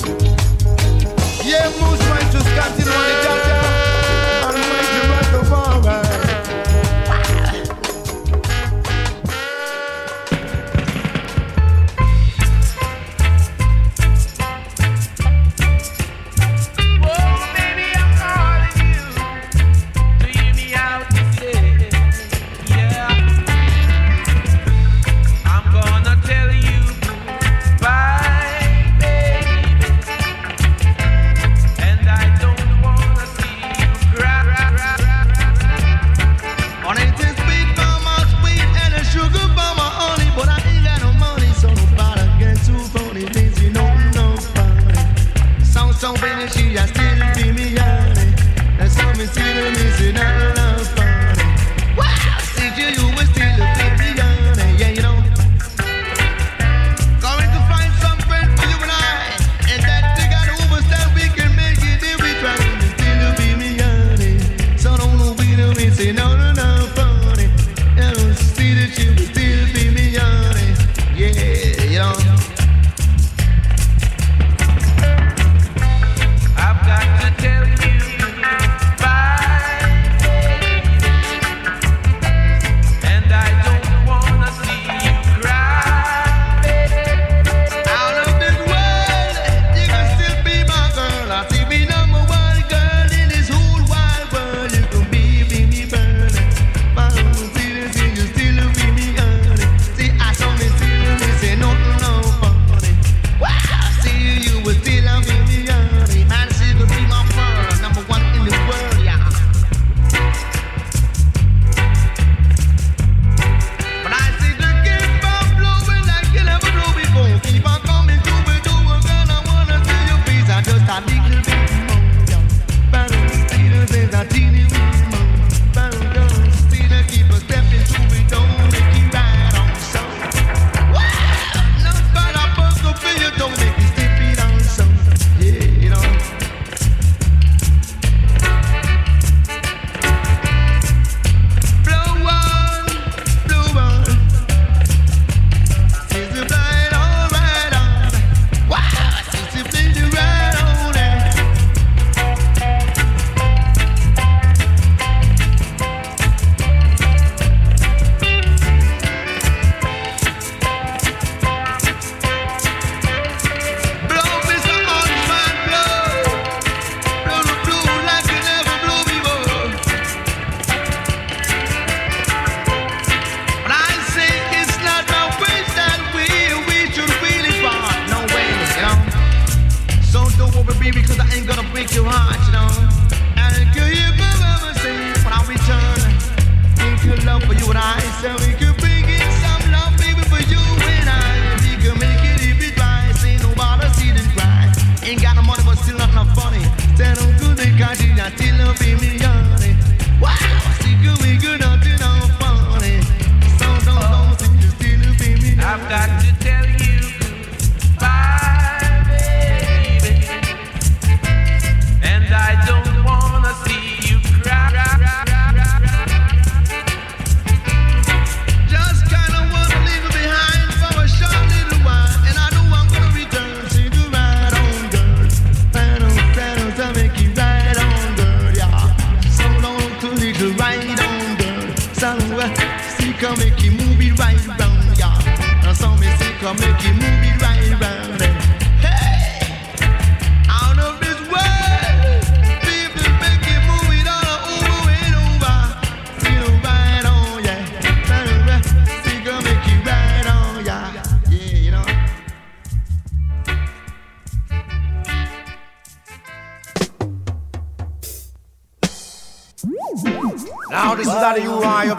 shall we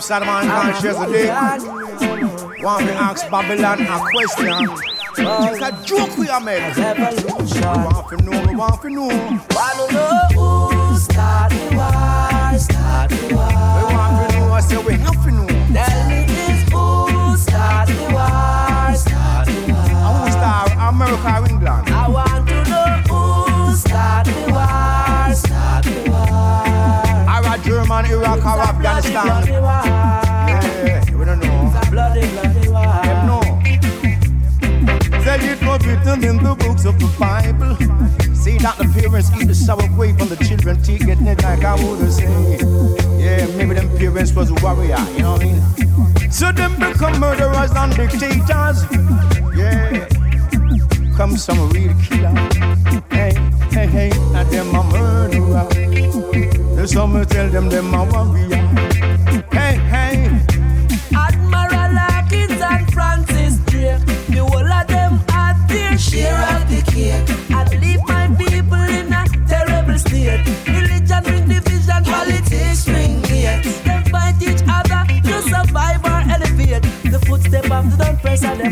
you are upside man conscious today. Want to ask Babylon a question. It's a joke we are made. We want to know, we want to know. Wanna know who start the war, start the war. We want to know, I say we have to know. Tell me this, who start the war, start the war. Start America or England. I want to know who start the war, start the war. Iraq, German, Iraq, or Afghanistan. In the books of the Bible. See that the parents eat the sour grape and the children take it like I would say. Yeah, maybe them parents was a warrior, you know what I mean? So them become murderers and dictators. Yeah. Come some real killer. Hey, hey, hey, and them a murderer. Some who tell them them a warrior.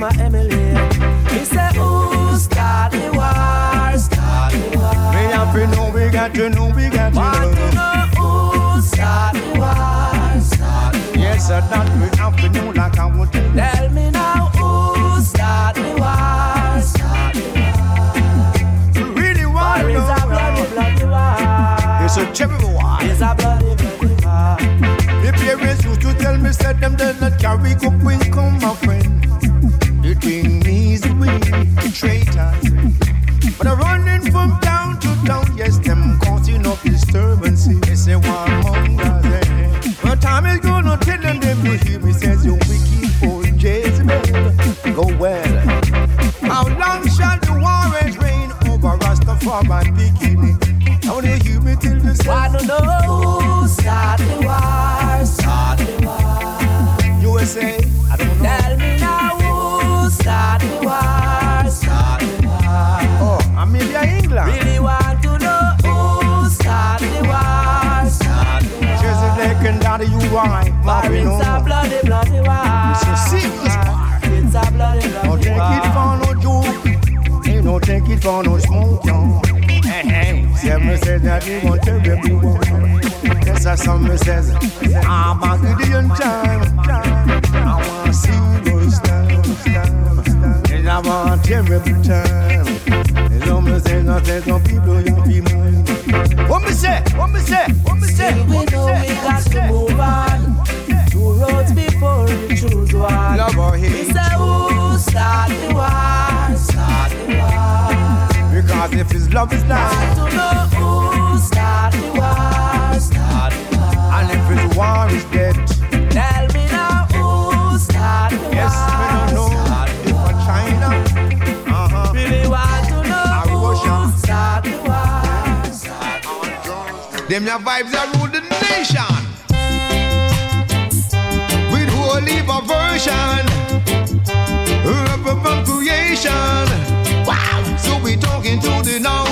Done Emily. and them a emulate. He say, who start the war? Start the war. We have to know, we got to know, we got to Want to know who start the war? Start the war. Yes, sir, that we have to know like I want to. Tell me now who start the war? Start the war. We really want to War is a bloody, know. bloody war. It's a terrible war. It's a bloody, bloody war. The parents used to tell me, said them does not carry go bring take it for no joke. Ain't no take it for no smoke, yo. Hey, hey. Seven says that he want to be one. Yes, as some says, I'm a Gideon time. I want to see those times. And I want terrible time. And some say, no, say, some people, young people. What me say? What me say? What me say? What me say? we What got me to say? move on. Two roads before we choose one. Love or We hate. say who start the war? Start the war. Because if his love is not, to know who start the war? Start the war. and if his war is dead, Tell me now who start the yes, we don't know. war? If for China, uh-huh. Really want to know Or Russia. who start the war? War. Them your vibes that rule the nation. Heap of version. Up from creation. Wow. So we talking to the now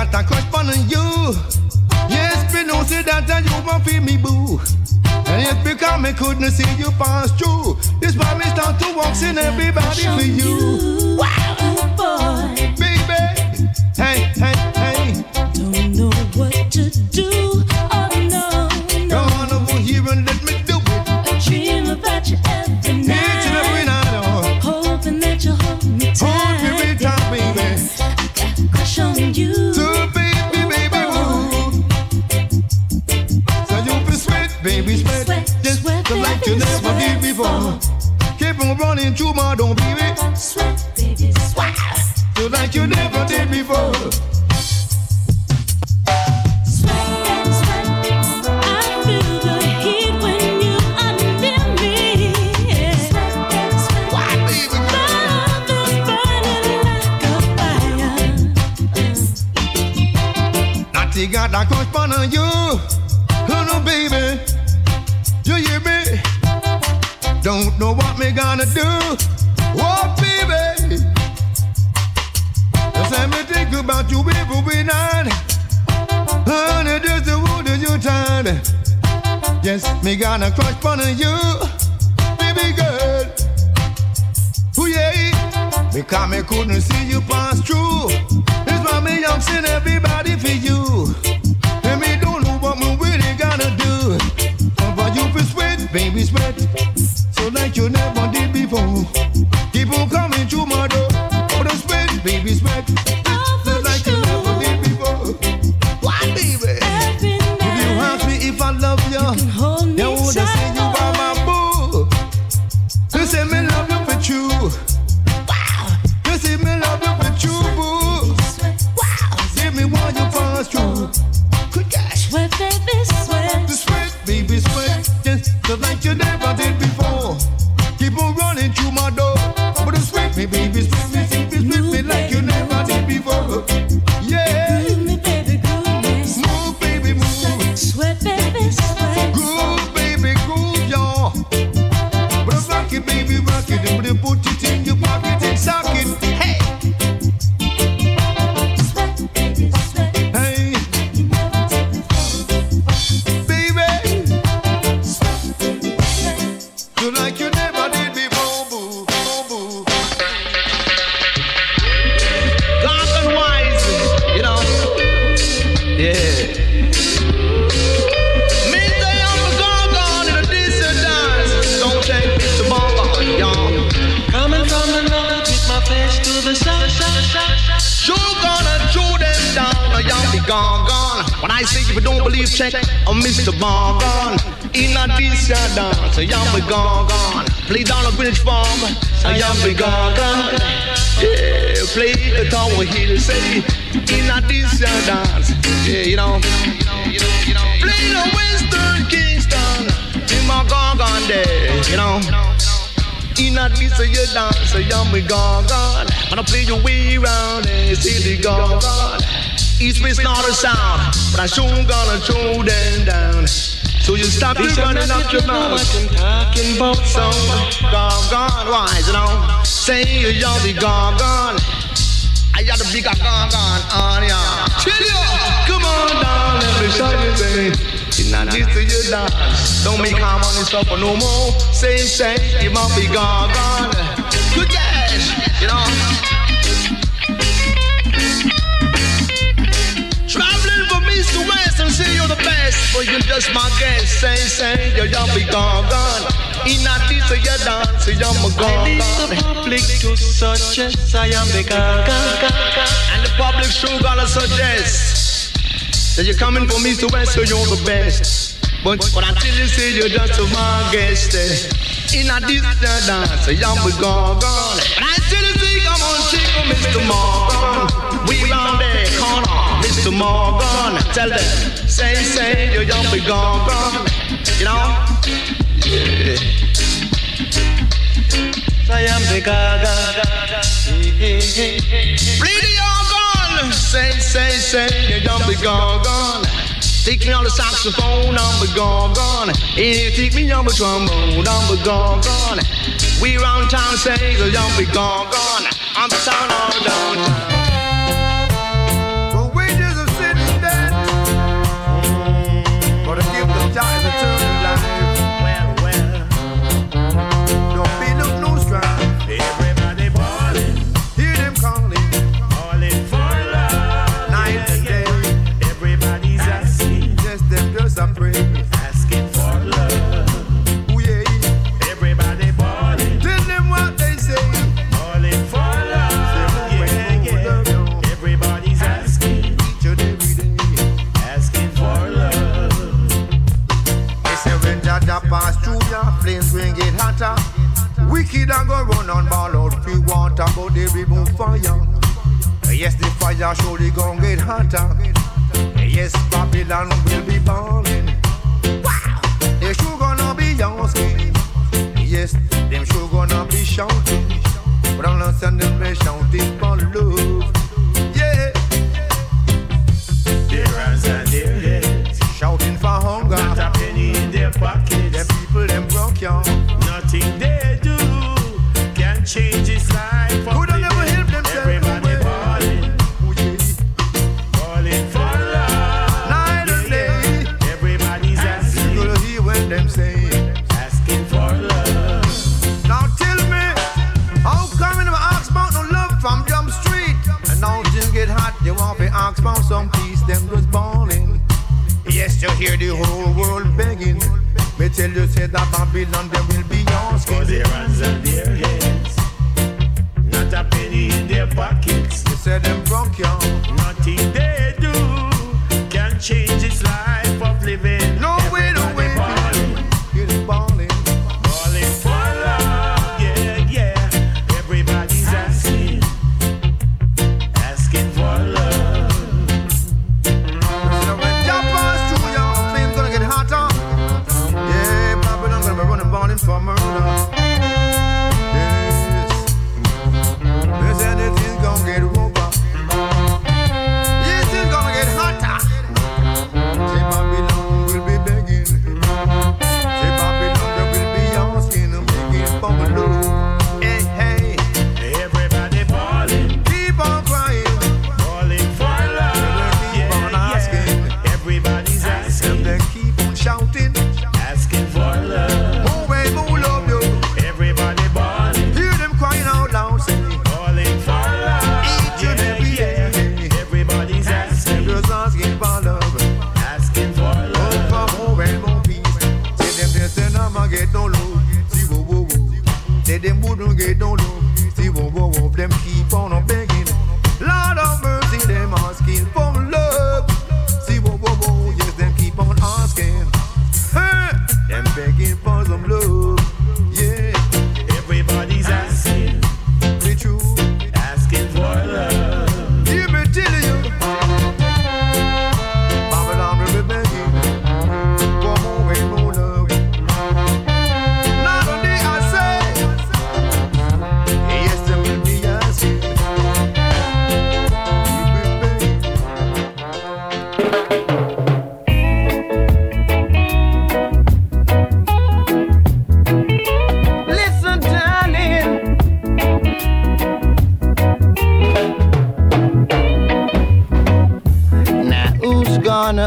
Out a crush on you. Yes, me know say that and you won't feel me boo. And it's because me couldn't see you pass through. This why me start to walk in everybody for you. So like you never did before. You are running not up you know mouth. what I'm talking about. So gone, gone, wise, you know. Say you're the gone, gone. I got the big gone, gone on ya. Chill ya, come on down, let me show you thing. It's not this to your dance. Don't make harm on yourself no more. Say, say, you must be gone, gone. Good cash, you know. Traveling from east to west and say you're the best, but you're just my guest. Say, say, you're young, be gone, gone. In a this, you dance, you're my I gone, lead gone. the public to suggest I am the gaga. And the public sure gonna suggest that you're coming from east to west, so you're the best. But, but until you say you're just my guest, eh, in a this, you dance, you're my gone, gone. But until you say, come on, shake Mr. Morgan. We round there, corner, Mr. Morgan. Tell them, say, say, you're young, be gone, gone. You know? Yeah. I am the gaga. Bleed your gun. Say, say, say, you don't be gone, gone. Take me on the saxophone, I'm be gone, gone. And you take me on the trombone, I'm be gone, gone. We round town say, you don't be gone, gone. I'm the sound all downtown. days are surely gonna get hotter. Yes, Babylon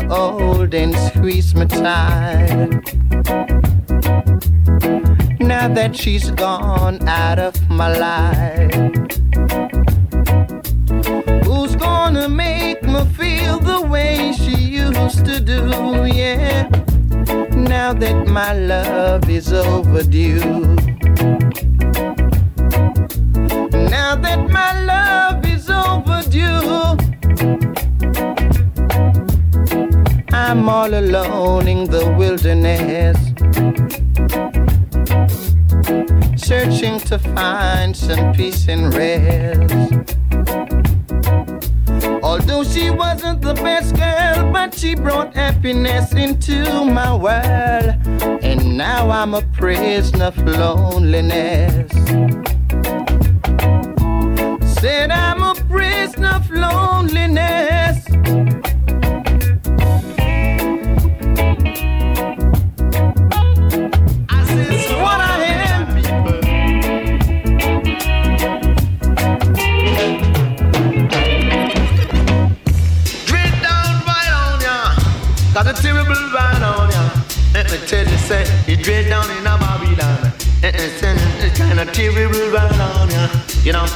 Hold and squeeze me tight. Now that she's gone out of my life, who's gonna make me feel the way she used to do? Yeah, now that my love is overdue. Now that my love is overdue I'm all alone in the wilderness. Searching to find some peace and rest. Although she wasn't the best girl, but she brought happiness into my world. And now I'm a prisoner of loneliness. Said I'm a prisoner of loneliness. people right on ya. Let me tell you, say it's dread down in a Babylon. And it's kind of terrible right on ya. You know.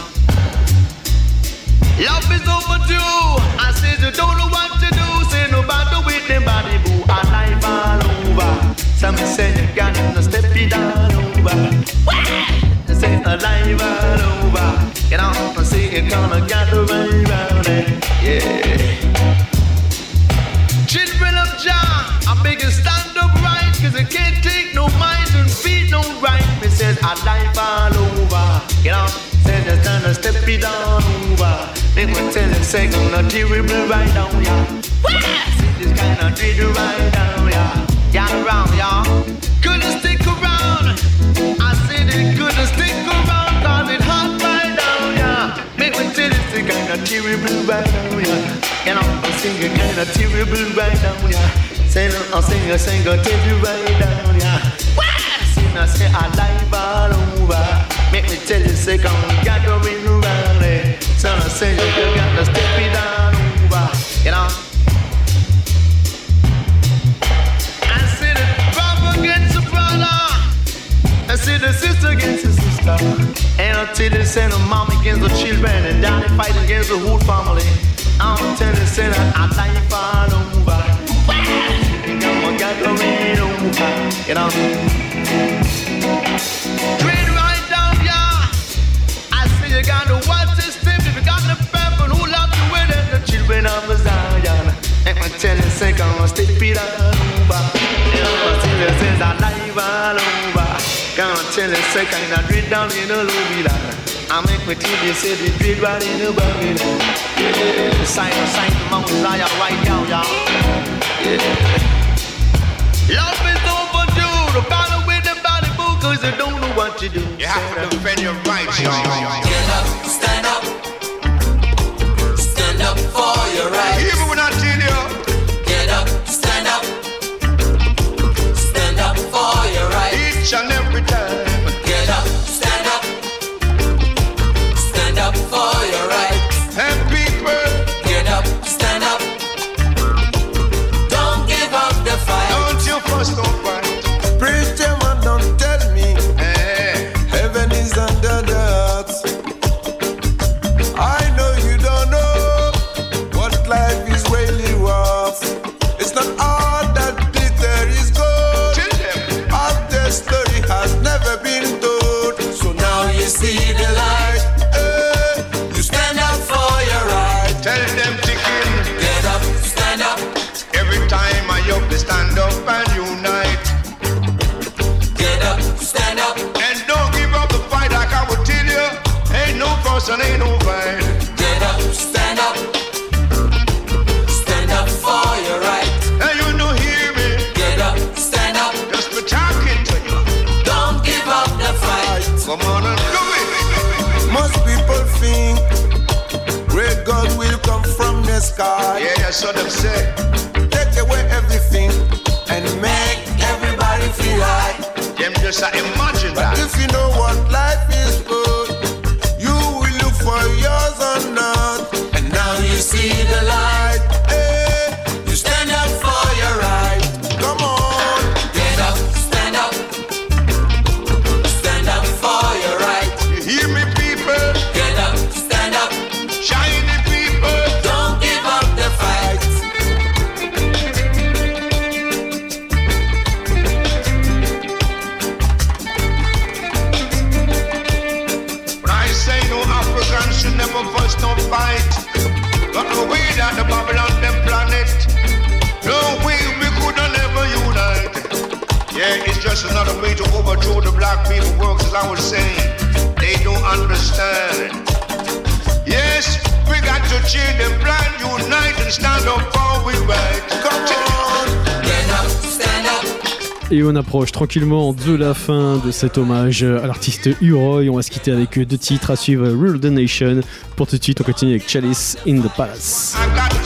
Love is overdue. I says you don't know what to do. Say no bother with them body boo. I life all over. Some say you got to step it all over. What? Say alive all over. You know, I see it come and got to run around it. Yeah. I'm making stand up right, I can't take no minds and feet no right. Me says I life all over. Get up, say just stand up, step it down over. They will tell second, not terrible right down, yeah. See this kind of did right down, yeah. Yeah, y'all. Couldn't stick around. I said it couldn't stick around, cause it right down, yeah. Make me tell it, kind terrible right down, yeah. And I'm singing kind of terrible right down, yeah. Say no, I'm singing, sing a terrible right down, yeah. Sing I say I live all over. Make me tell you, say come gathering around it. Eh. So I say you you got to step it down over, you know. I see the brother against the brother. I see the sister against the sister. And until they send the mom against the children and down they fight against the whole family. I'm telling you, say that I life all over. You know. Dread right down, yeah. I say you got to watch this thing. You got the people who love you with it, the children of Zion. And I say, come on, step it all over. You know, I tell you, say, I live all over. On, tell say, kind of dread down in the lobby, I make tell you, say, the dread right in the Babylon. Yeah, sign, sign, the Mount Zion right now, y'all. Yeah. Love is overdue. The with the body boo, cause you don't know what to do. You have to defend your rights, y'all. Get up, stand up. Stand up for your rights. That's what them say. Take away everything and make everybody feel high. Them just uh, imagine But that. if you know what life black people works, as I was saying. They don't understand. Yes, we got to change them plan, unite and stand up for we right. Come on. Get up, stand up. Et on approche tranquillement de la fin de cet hommage à l'artiste Uroy. On va se quitter avec deux titres à suivre Rule the Nation. Pour tout de suite, on continue avec Chalice in the Palace. I got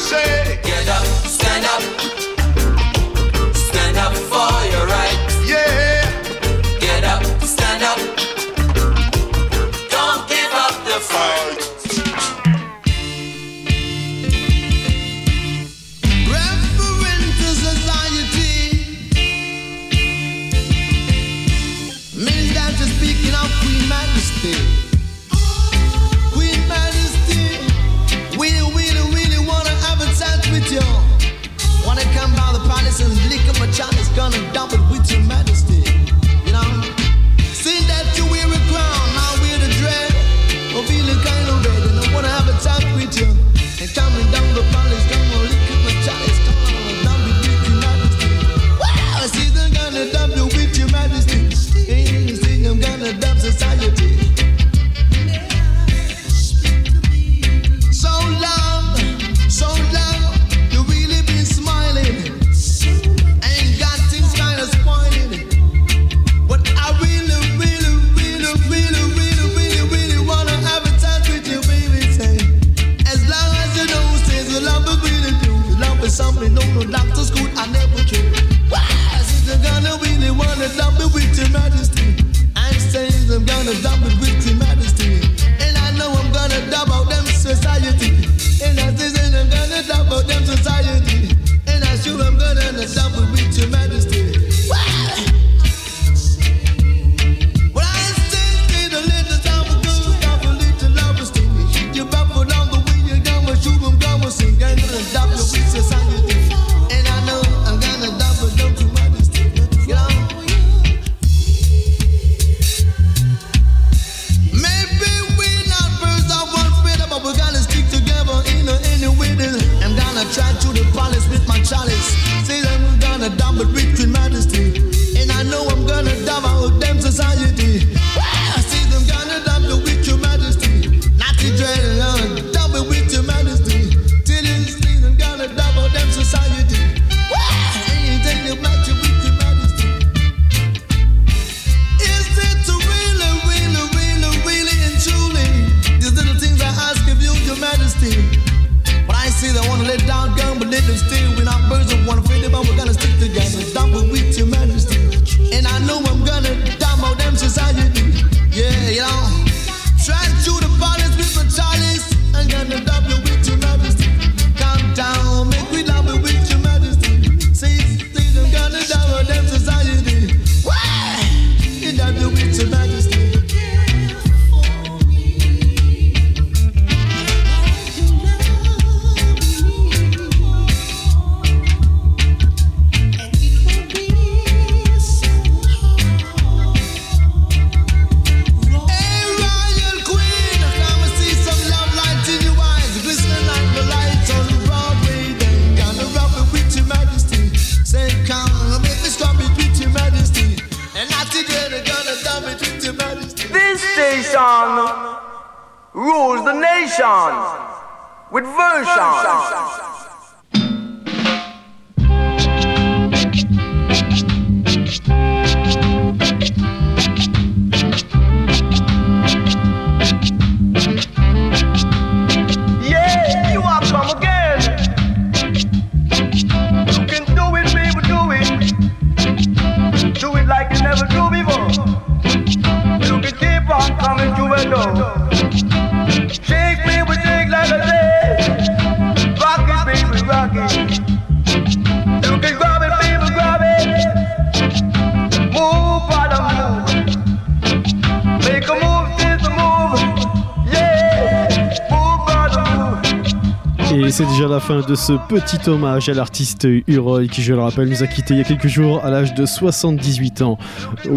fin de ce petit hommage à l'artiste Uroy qui, je le rappelle, nous a quittés il y a quelques jours à l'âge de 78 ans.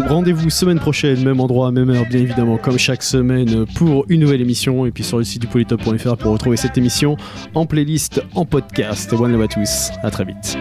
Rendez-vous semaine prochaine, même endroit, même heure, bien évidemment, comme chaque semaine, pour une nouvelle émission. Et puis sur le site du polytop.fr pour retrouver cette émission en playlist, en podcast. One love à tous, à très vite.